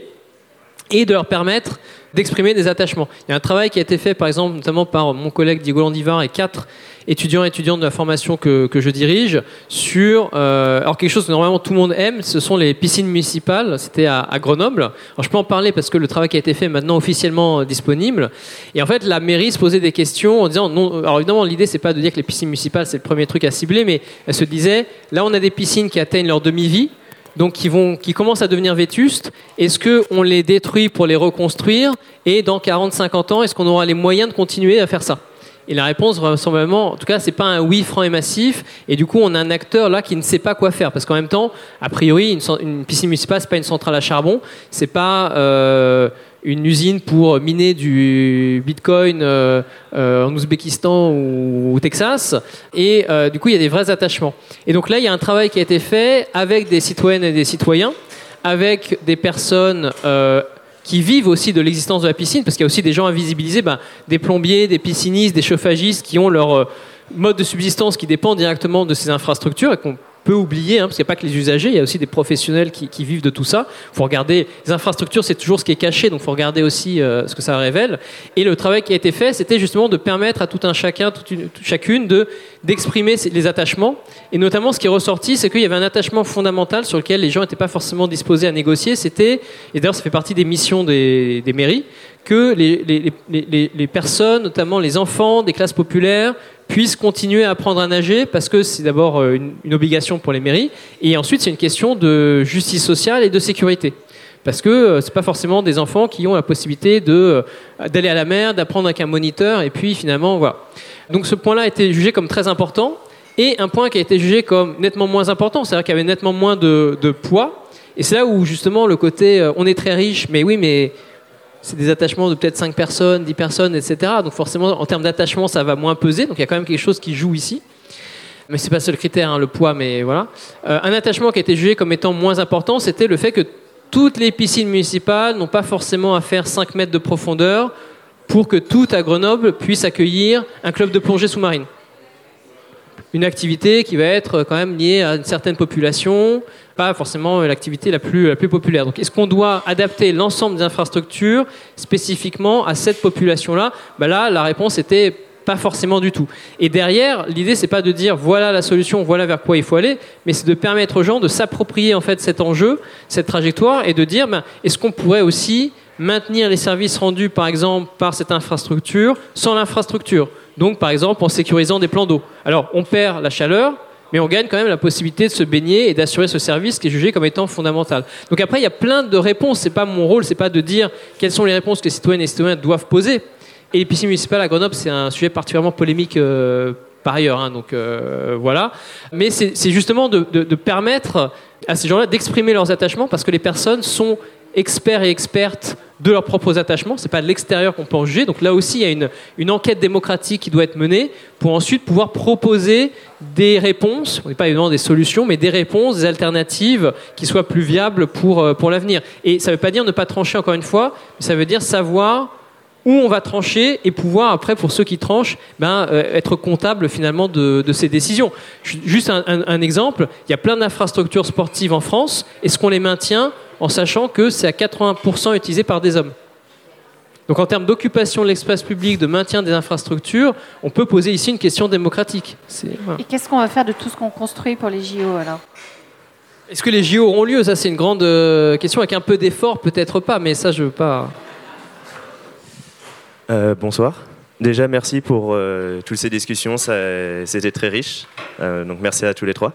et de leur permettre d'exprimer des attachements. Il y a un travail qui a été fait, par exemple, notamment par mon collègue Diego Landivar et quatre étudiants et étudiantes de la formation que, que je dirige sur euh, alors quelque chose que normalement tout le monde aime, ce sont les piscines municipales. C'était à, à, Grenoble. Alors je peux en parler parce que le travail qui a été fait est maintenant officiellement disponible. Et en fait, la mairie se posait des questions en disant non. Alors évidemment, l'idée c'est pas de dire que les piscines municipales c'est le premier truc à cibler, mais elle se disait là on a des piscines qui atteignent leur demi-vie donc qui, commencent à devenir vétustes, est-ce qu'on les détruit pour les reconstruire? Et dans 40-50 ans, est-ce qu'on aura les moyens de continuer à faire ça? Et la réponse, vraisemblablement, en tout cas, c'est pas un oui franc et massif. Et du coup, on a un acteur là qui ne sait pas quoi faire. Parce qu'en même temps, a priori, une, une piscine municipale, c'est pas une centrale à charbon. C'est pas euh, une usine pour miner du bitcoin euh, euh, en Ouzbékistan ou au Texas. Et du coup, il y a des vrais attachements. Et donc là, il y a un travail qui a été fait avec des citoyennes et des citoyens, avec des personnes qui vivent aussi de l'existence de la piscine, parce qu'il y a aussi des gens invisibilisés, ben, des plombiers, des piscinistes, des chauffagistes qui ont leur euh, mode de subsistance qui dépend directement de ces infrastructures et qu'on peut oublier, hein, parce qu'il n'y a pas que les usagers, il y a aussi des professionnels qui, vivent de tout ça. Il faut regarder, les infrastructures, c'est toujours ce qui est caché, donc il faut regarder aussi euh, ce que ça révèle. Et le travail qui a été fait, c'était justement de permettre à tout un chacun, toute chacune, de d'exprimer les attachements. Et notamment, ce qui est ressorti, c'est qu'il y avait un attachement fondamental sur lequel les gens n'étaient pas forcément disposés à négocier. C'était, et d'ailleurs, ça fait partie des missions des, des mairies, que les, les, les, les personnes, notamment les enfants des classes populaires, puissent continuer à apprendre à nager parce que c'est d'abord une, une, obligation pour les mairies et ensuite c'est une question de justice sociale et de sécurité. Parce que euh, c'est pas forcément des enfants qui ont la possibilité de d'aller à la mer, d'apprendre avec un moniteur et puis finalement voilà. Donc ce point-là a été jugé comme très important et un point qui a été jugé comme nettement moins important, c'est-à-dire qu'il y avait nettement moins de, de poids. Et c'est là où justement le côté euh, on est très riche, mais oui, mais c'est des attachements de peut-être 5 personnes, 10 personnes, etc. Donc forcément, en termes d'attachement, ça va moins peser. Donc il y a quand même quelque chose qui joue ici. Mais c'est pas le seul critère, hein, le poids, mais voilà. Euh, un attachement qui a été jugé comme étant moins important, c'était le fait que toutes les piscines municipales n'ont pas forcément à faire 5 mètres de profondeur pour que tout à Grenoble puisse accueillir un club de plongée sous-marine une activité qui va être quand même liée à une certaine population, pas forcément l'activité la plus, la plus populaire. Donc est-ce qu'on doit adapter l'ensemble des infrastructures spécifiquement à cette population-là? Ben Là, la réponse était pas forcément du tout. Et derrière, l'idée c'est pas de dire voilà la solution, voilà vers quoi il faut aller, mais c'est de permettre aux gens de s'approprier en fait cet enjeu, cette trajectoire, et de dire ben, est-ce qu'on pourrait aussi maintenir les services rendus par exemple par cette infrastructure sans l'infrastructure? Donc par exemple en sécurisant des plans d'eau. Alors on perd la chaleur, mais on gagne quand même la possibilité de se baigner et d'assurer ce service qui est jugé comme étant fondamental. Donc après, il y a plein de réponses. C'est pas mon rôle, c'est pas de dire quelles sont les réponses que les citoyennes et citoyens doivent poser. Et les piscines municipales à Grenoble, c'est un sujet particulièrement polémique euh, par ailleurs. Hein, donc euh, voilà. Mais c'est justement de permettre à ces gens-là d'exprimer leurs attachements parce que les personnes sont experts et expertes de leurs propres attachements. C'est pas de l'extérieur qu'on peut en juger. Donc là aussi, il y a une, une, enquête démocratique qui doit être menée pour ensuite pouvoir proposer des réponses, pas évidemment des solutions, mais des réponses, des alternatives qui soient plus viables pour, euh, pour l'avenir. Et ça ne veut pas dire ne pas trancher encore une fois, mais ça veut dire savoir où on va trancher et pouvoir après pour ceux qui tranchent ben, euh, être comptable finalement de, de, ces décisions. Juste un, un exemple, il y a plein d'infrastructures sportives en France. Est-ce qu'on les maintient en sachant que c'est à 80% utilisé par des hommes. Donc en termes d'occupation de l'espace public, de maintien des infrastructures, on peut poser ici une question démocratique. Voilà. Et qu'est-ce qu'on va faire de tout ce qu'on construit pour les JO alors? Est-ce que les JO auront lieu? Ça c'est une grande euh, question avec un peu d'effort, peut-être pas, mais ça je veux pas. Euh, bonsoir. Déjà merci pour euh, toutes ces discussions, c'était très riche. Euh, donc merci à tous les trois.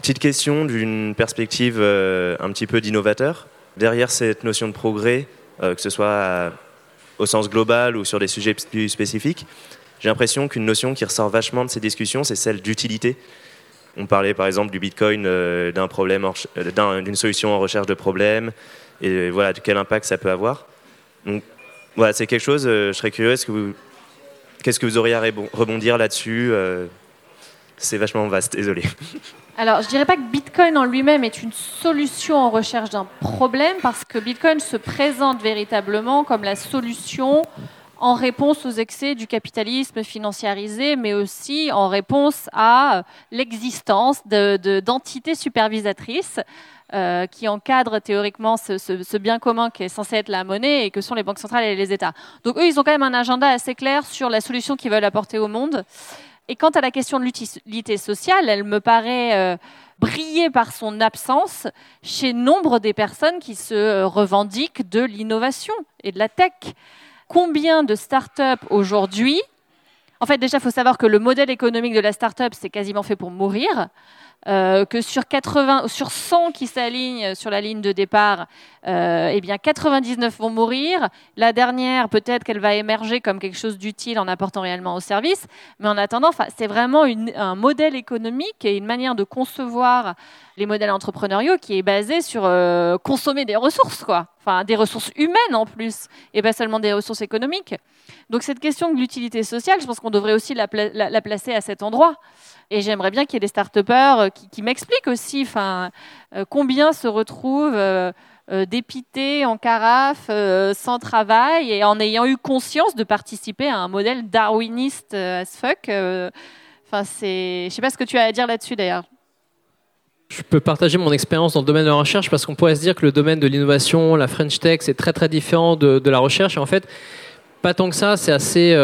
Petite question d'une perspective euh, un petit peu d'innovateur. Derrière cette notion de progrès, euh, que ce soit à, au sens global ou sur des sujets plus spécifiques, j'ai l'impression qu'une notion qui ressort vachement de ces discussions, c'est celle d'utilité. On parlait par exemple du Bitcoin, euh, d'un problème, euh, d'une solution en recherche de problème, et voilà, quel impact ça peut avoir. Donc voilà, c'est quelque chose, euh, je serais curieux, qu'est-ce que vous, auriez à rebondir là-dessus euh, C'est vachement vaste, désolé. Alors, je dirais pas que Bitcoin en lui-même est une solution en recherche d'un problème, parce que Bitcoin se présente véritablement comme la solution en réponse aux excès du capitalisme financiarisé, mais aussi en réponse à l'existence d'entités de, supervisatrices euh, qui encadre théoriquement ce, bien commun qui est censé être la monnaie et que sont les banques centrales et les États. Donc eux, ils ont quand même un agenda assez clair sur la solution qu'ils veulent apporter au monde. Et quant à la question de l'utilité sociale, elle me paraît euh, briller par son absence chez nombre des personnes qui se revendiquent de l'innovation et de la tech. Combien de startups aujourd'hui En fait, déjà, il faut savoir que le modèle économique de la startup, c'est quasiment fait pour mourir. Euh, que sur 80, sur 100 qui s'alignent sur la ligne de départ, euh, eh bien 99 vont mourir. La dernière, peut-être qu'elle va émerger comme quelque chose d'utile en apportant réellement au service. Mais en attendant, c'est vraiment un modèle économique et une manière de concevoir les modèles entrepreneuriaux qui est basé sur euh, consommer des ressources, quoi. Enfin, des ressources humaines en plus, et pas seulement des ressources économiques. Donc cette question de l'utilité sociale, je pense qu'on devrait aussi la, la placer à cet endroit. Et j'aimerais bien qu'il y ait des start-upers euh, qui, m'expliquent aussi euh, combien se retrouvent euh, dépités en carafe, sans travail, et en ayant eu conscience de participer à un modèle darwiniste as fuck. Enfin, c'est... Je sais pas ce que tu as à dire là-dessus d'ailleurs. Je peux partager mon expérience dans le domaine de la recherche parce qu'on pourrait se dire que le domaine de l'innovation, la French Tech, c'est très très différent de, la recherche. En fait, pas tant que ça, c'est assez,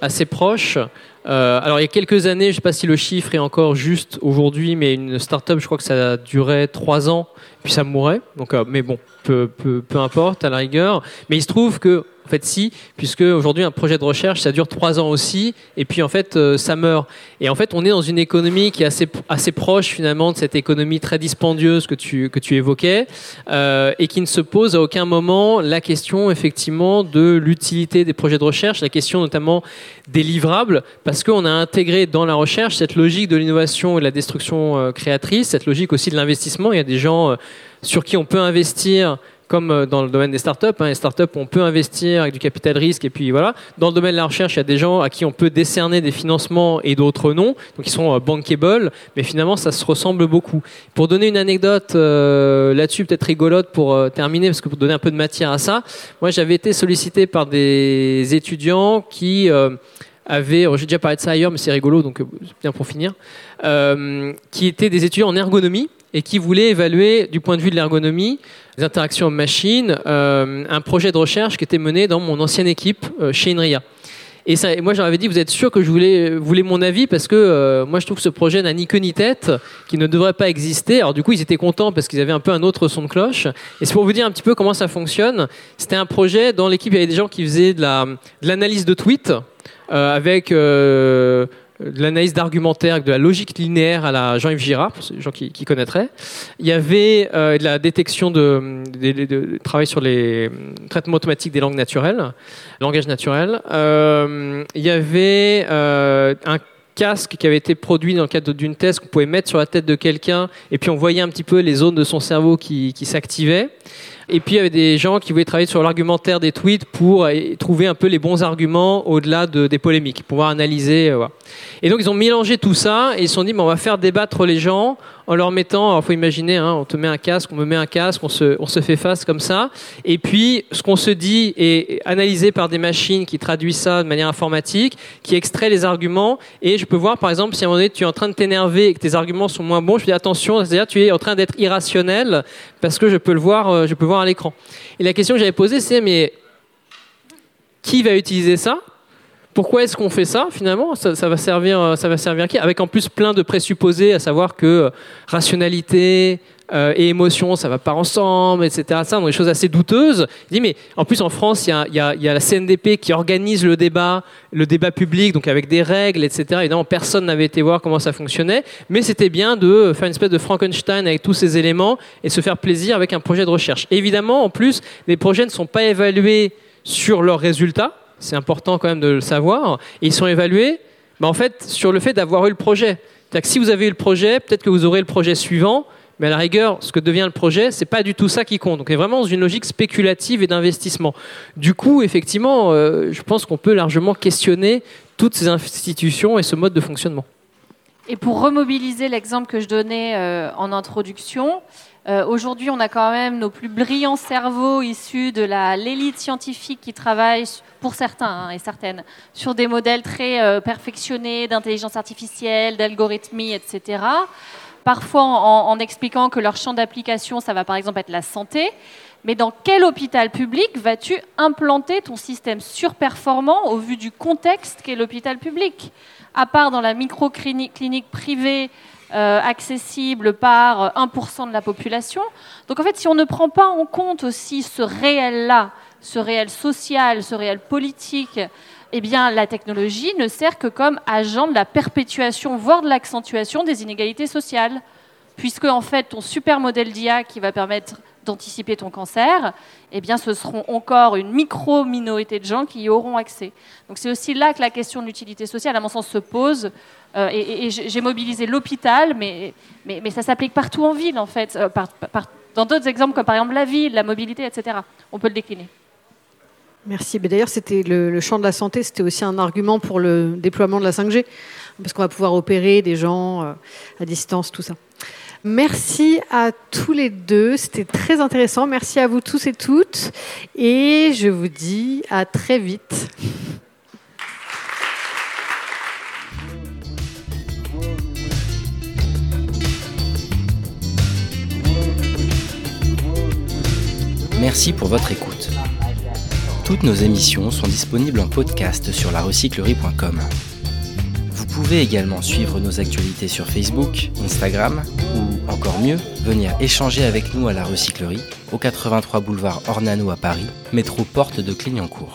assez proche. Euh, alors il y a quelques années, je ne sais pas si le chiffre est encore juste aujourd'hui, mais une start-up, je crois que ça durait trois ans, puis ça mourait. Donc, euh, mais bon, peu, peu, peu importe à la rigueur. Mais il se trouve que en fait, si, puisque aujourd'hui un projet de recherche, ça dure trois ans aussi, et puis en fait, euh, ça meurt. Et en fait, on est dans une économie qui est assez, assez proche finalement de cette économie très dispendieuse que tu, que tu évoquais, euh, et qui ne se pose à aucun moment la question effectivement de l'utilité des projets de recherche, la question notamment des livrables, parce qu'on a intégré dans la recherche cette logique de l'innovation et de la destruction euh, créatrice, cette logique aussi de l'investissement. Il y a des gens sur qui on peut investir comme euh, dans le domaine des startups. Hein, les startups, on peut investir avec du capital risque et puis voilà. Dans le domaine de la recherche, il y a des gens à qui on peut décerner des financements et d'autres non, donc ils sont euh, bankable, mais finalement ça se ressemble beaucoup. Pour donner une anecdote euh, là-dessus, peut-être rigolote pour terminer, parce que pour donner un peu de matière à ça, moi j'avais été sollicité par des étudiants qui avaient, oh, j'ai déjà parlé de ça ailleurs, mais c'est rigolo, donc bien pour finir, qui étaient des étudiants en ergonomie et qui voulaient évaluer du point de vue de l'ergonomie des interactions machines, euh, un projet de recherche qui était mené dans mon ancienne équipe euh, chez Inria. Et ça, moi, j'avais dit, vous êtes sûr que je voulais, mon avis parce que euh, moi, je trouve que ce projet n'a ni queue ni tête, qui ne devrait pas exister. Alors, du coup, ils étaient contents parce qu'ils avaient un peu un autre son de cloche. Et c'est pour vous dire un petit peu comment ça fonctionne. C'était un projet dans l'équipe, il y avait des gens qui faisaient de l'analyse de, de tweets avec de l'analyse d'argumentaire, de la logique linéaire à la Jean-Yves Girard, pour les gens qui, connaîtraient. Il y avait euh, de la détection de, travail sur les traitements automatiques des langues naturelles, langage naturel. Euh, il y avait euh, un casque qui avait été produit dans le cadre d'une thèse qu'on pouvait mettre sur la tête de quelqu'un et puis on voyait un petit peu les zones de son cerveau qui, qui s'activaient. Et puis il y avait des gens qui voulaient travailler sur l'argumentaire des tweets pour euh, trouver un peu les bons arguments au-delà de, des polémiques, pouvoir analyser. Euh, et donc ils ont mélangé tout ça et ils se sont dit, on va faire débattre les gens en leur mettant, il faut imaginer, hein, on te met un casque, on me met un casque, on se, on se fait face comme ça. Et puis ce qu'on se dit est analysé par des machines qui traduisent ça de manière informatique, qui extrait les arguments. Et je peux voir par exemple si à un moment donné tu es en train de t'énerver et que tes arguments sont moins bons, je dis attention, c'est-à-dire tu es en train d'être irrationnel parce que je peux le voir, euh, je peux voir à l'écran. Et la question que j'avais posée, c'est mais qui va utiliser ça? Pourquoi est-ce qu'on fait ça finalement? Ça, va servir, euh, ça va servir qui? Avec en plus plein de présupposés, à savoir que euh, rationalité euh, et émotion, ça va pas ensemble, etc. Ça, sont des choses assez douteuses. Il dit mais en plus en France, il y a, la CNDP qui organise le débat, le débat public, donc avec des règles, etc. Évidemment, personne n'avait été voir comment ça fonctionnait, mais c'était bien de faire une espèce de Frankenstein avec tous ces éléments et se faire plaisir avec un projet de recherche. évidemment, en plus, les projets ne sont pas évalués sur leurs résultats c'est important quand même de le savoir. Et ils sont évalués bah, en fait, sur le fait d'avoir eu le projet. Que si vous avez eu le projet, peut-être que vous aurez le projet suivant, mais à la rigueur, ce que devient le projet, c'est pas du tout ça qui compte. Donc, on est vraiment dans une logique spéculative et d'investissement. Du coup, effectivement, euh, je pense qu'on peut largement questionner toutes ces institutions et ce mode de fonctionnement. Et pour remobiliser l'exemple que je donnais euh, en introduction, euh, aujourd'hui, on a quand même nos plus brillants cerveaux issus de l'élite scientifique qui travaillent, pour certains hein, et certaines, sur des modèles très euh, perfectionnés d'intelligence artificielle, d'algorithmie, etc. parfois en, expliquant que leur champ d'application, ça va par exemple être la santé. Mais dans quel hôpital public vas-tu implanter ton système surperformant au vu du contexte qu'est l'hôpital public? À part dans la micro-clinique privée euh, accessible par 1% de la population. Donc en fait, si on ne prend pas en compte aussi ce réel-là, ce réel social, ce réel politique, eh bien, la technologie ne sert que comme agent de la perpétuation, voire de l'accentuation des inégalités sociales. Puisque, en fait, ton super modèle d'IA qui va permettre d'anticiper ton cancer, eh bien, ce seront encore une micro-minorité de gens qui y auront accès. Donc, c'est aussi là que la question de l'utilité sociale, à mon sens, se pose. Euh, et, j'ai mobilisé l'hôpital, mais, mais, ça s'applique partout en ville, en fait. Euh, dans d'autres exemples, comme par exemple la ville, la mobilité, etc. On peut le décliner. Merci. D'ailleurs, c'était le, champ de la santé, c'était aussi un argument pour le déploiement de la 5G, parce qu'on va pouvoir opérer des gens euh, à distance, tout ça. Merci à tous les deux, c'était très intéressant. Merci à vous tous et toutes, et je vous dis à très vite. Merci pour votre écoute. Toutes nos émissions sont disponibles en podcast sur larecyclerie.com. Vous pouvez également suivre nos actualités sur Facebook, Instagram ou encore mieux, venir échanger avec nous à la recyclerie au 83 boulevard Ornano à Paris, métro porte de Clignancourt.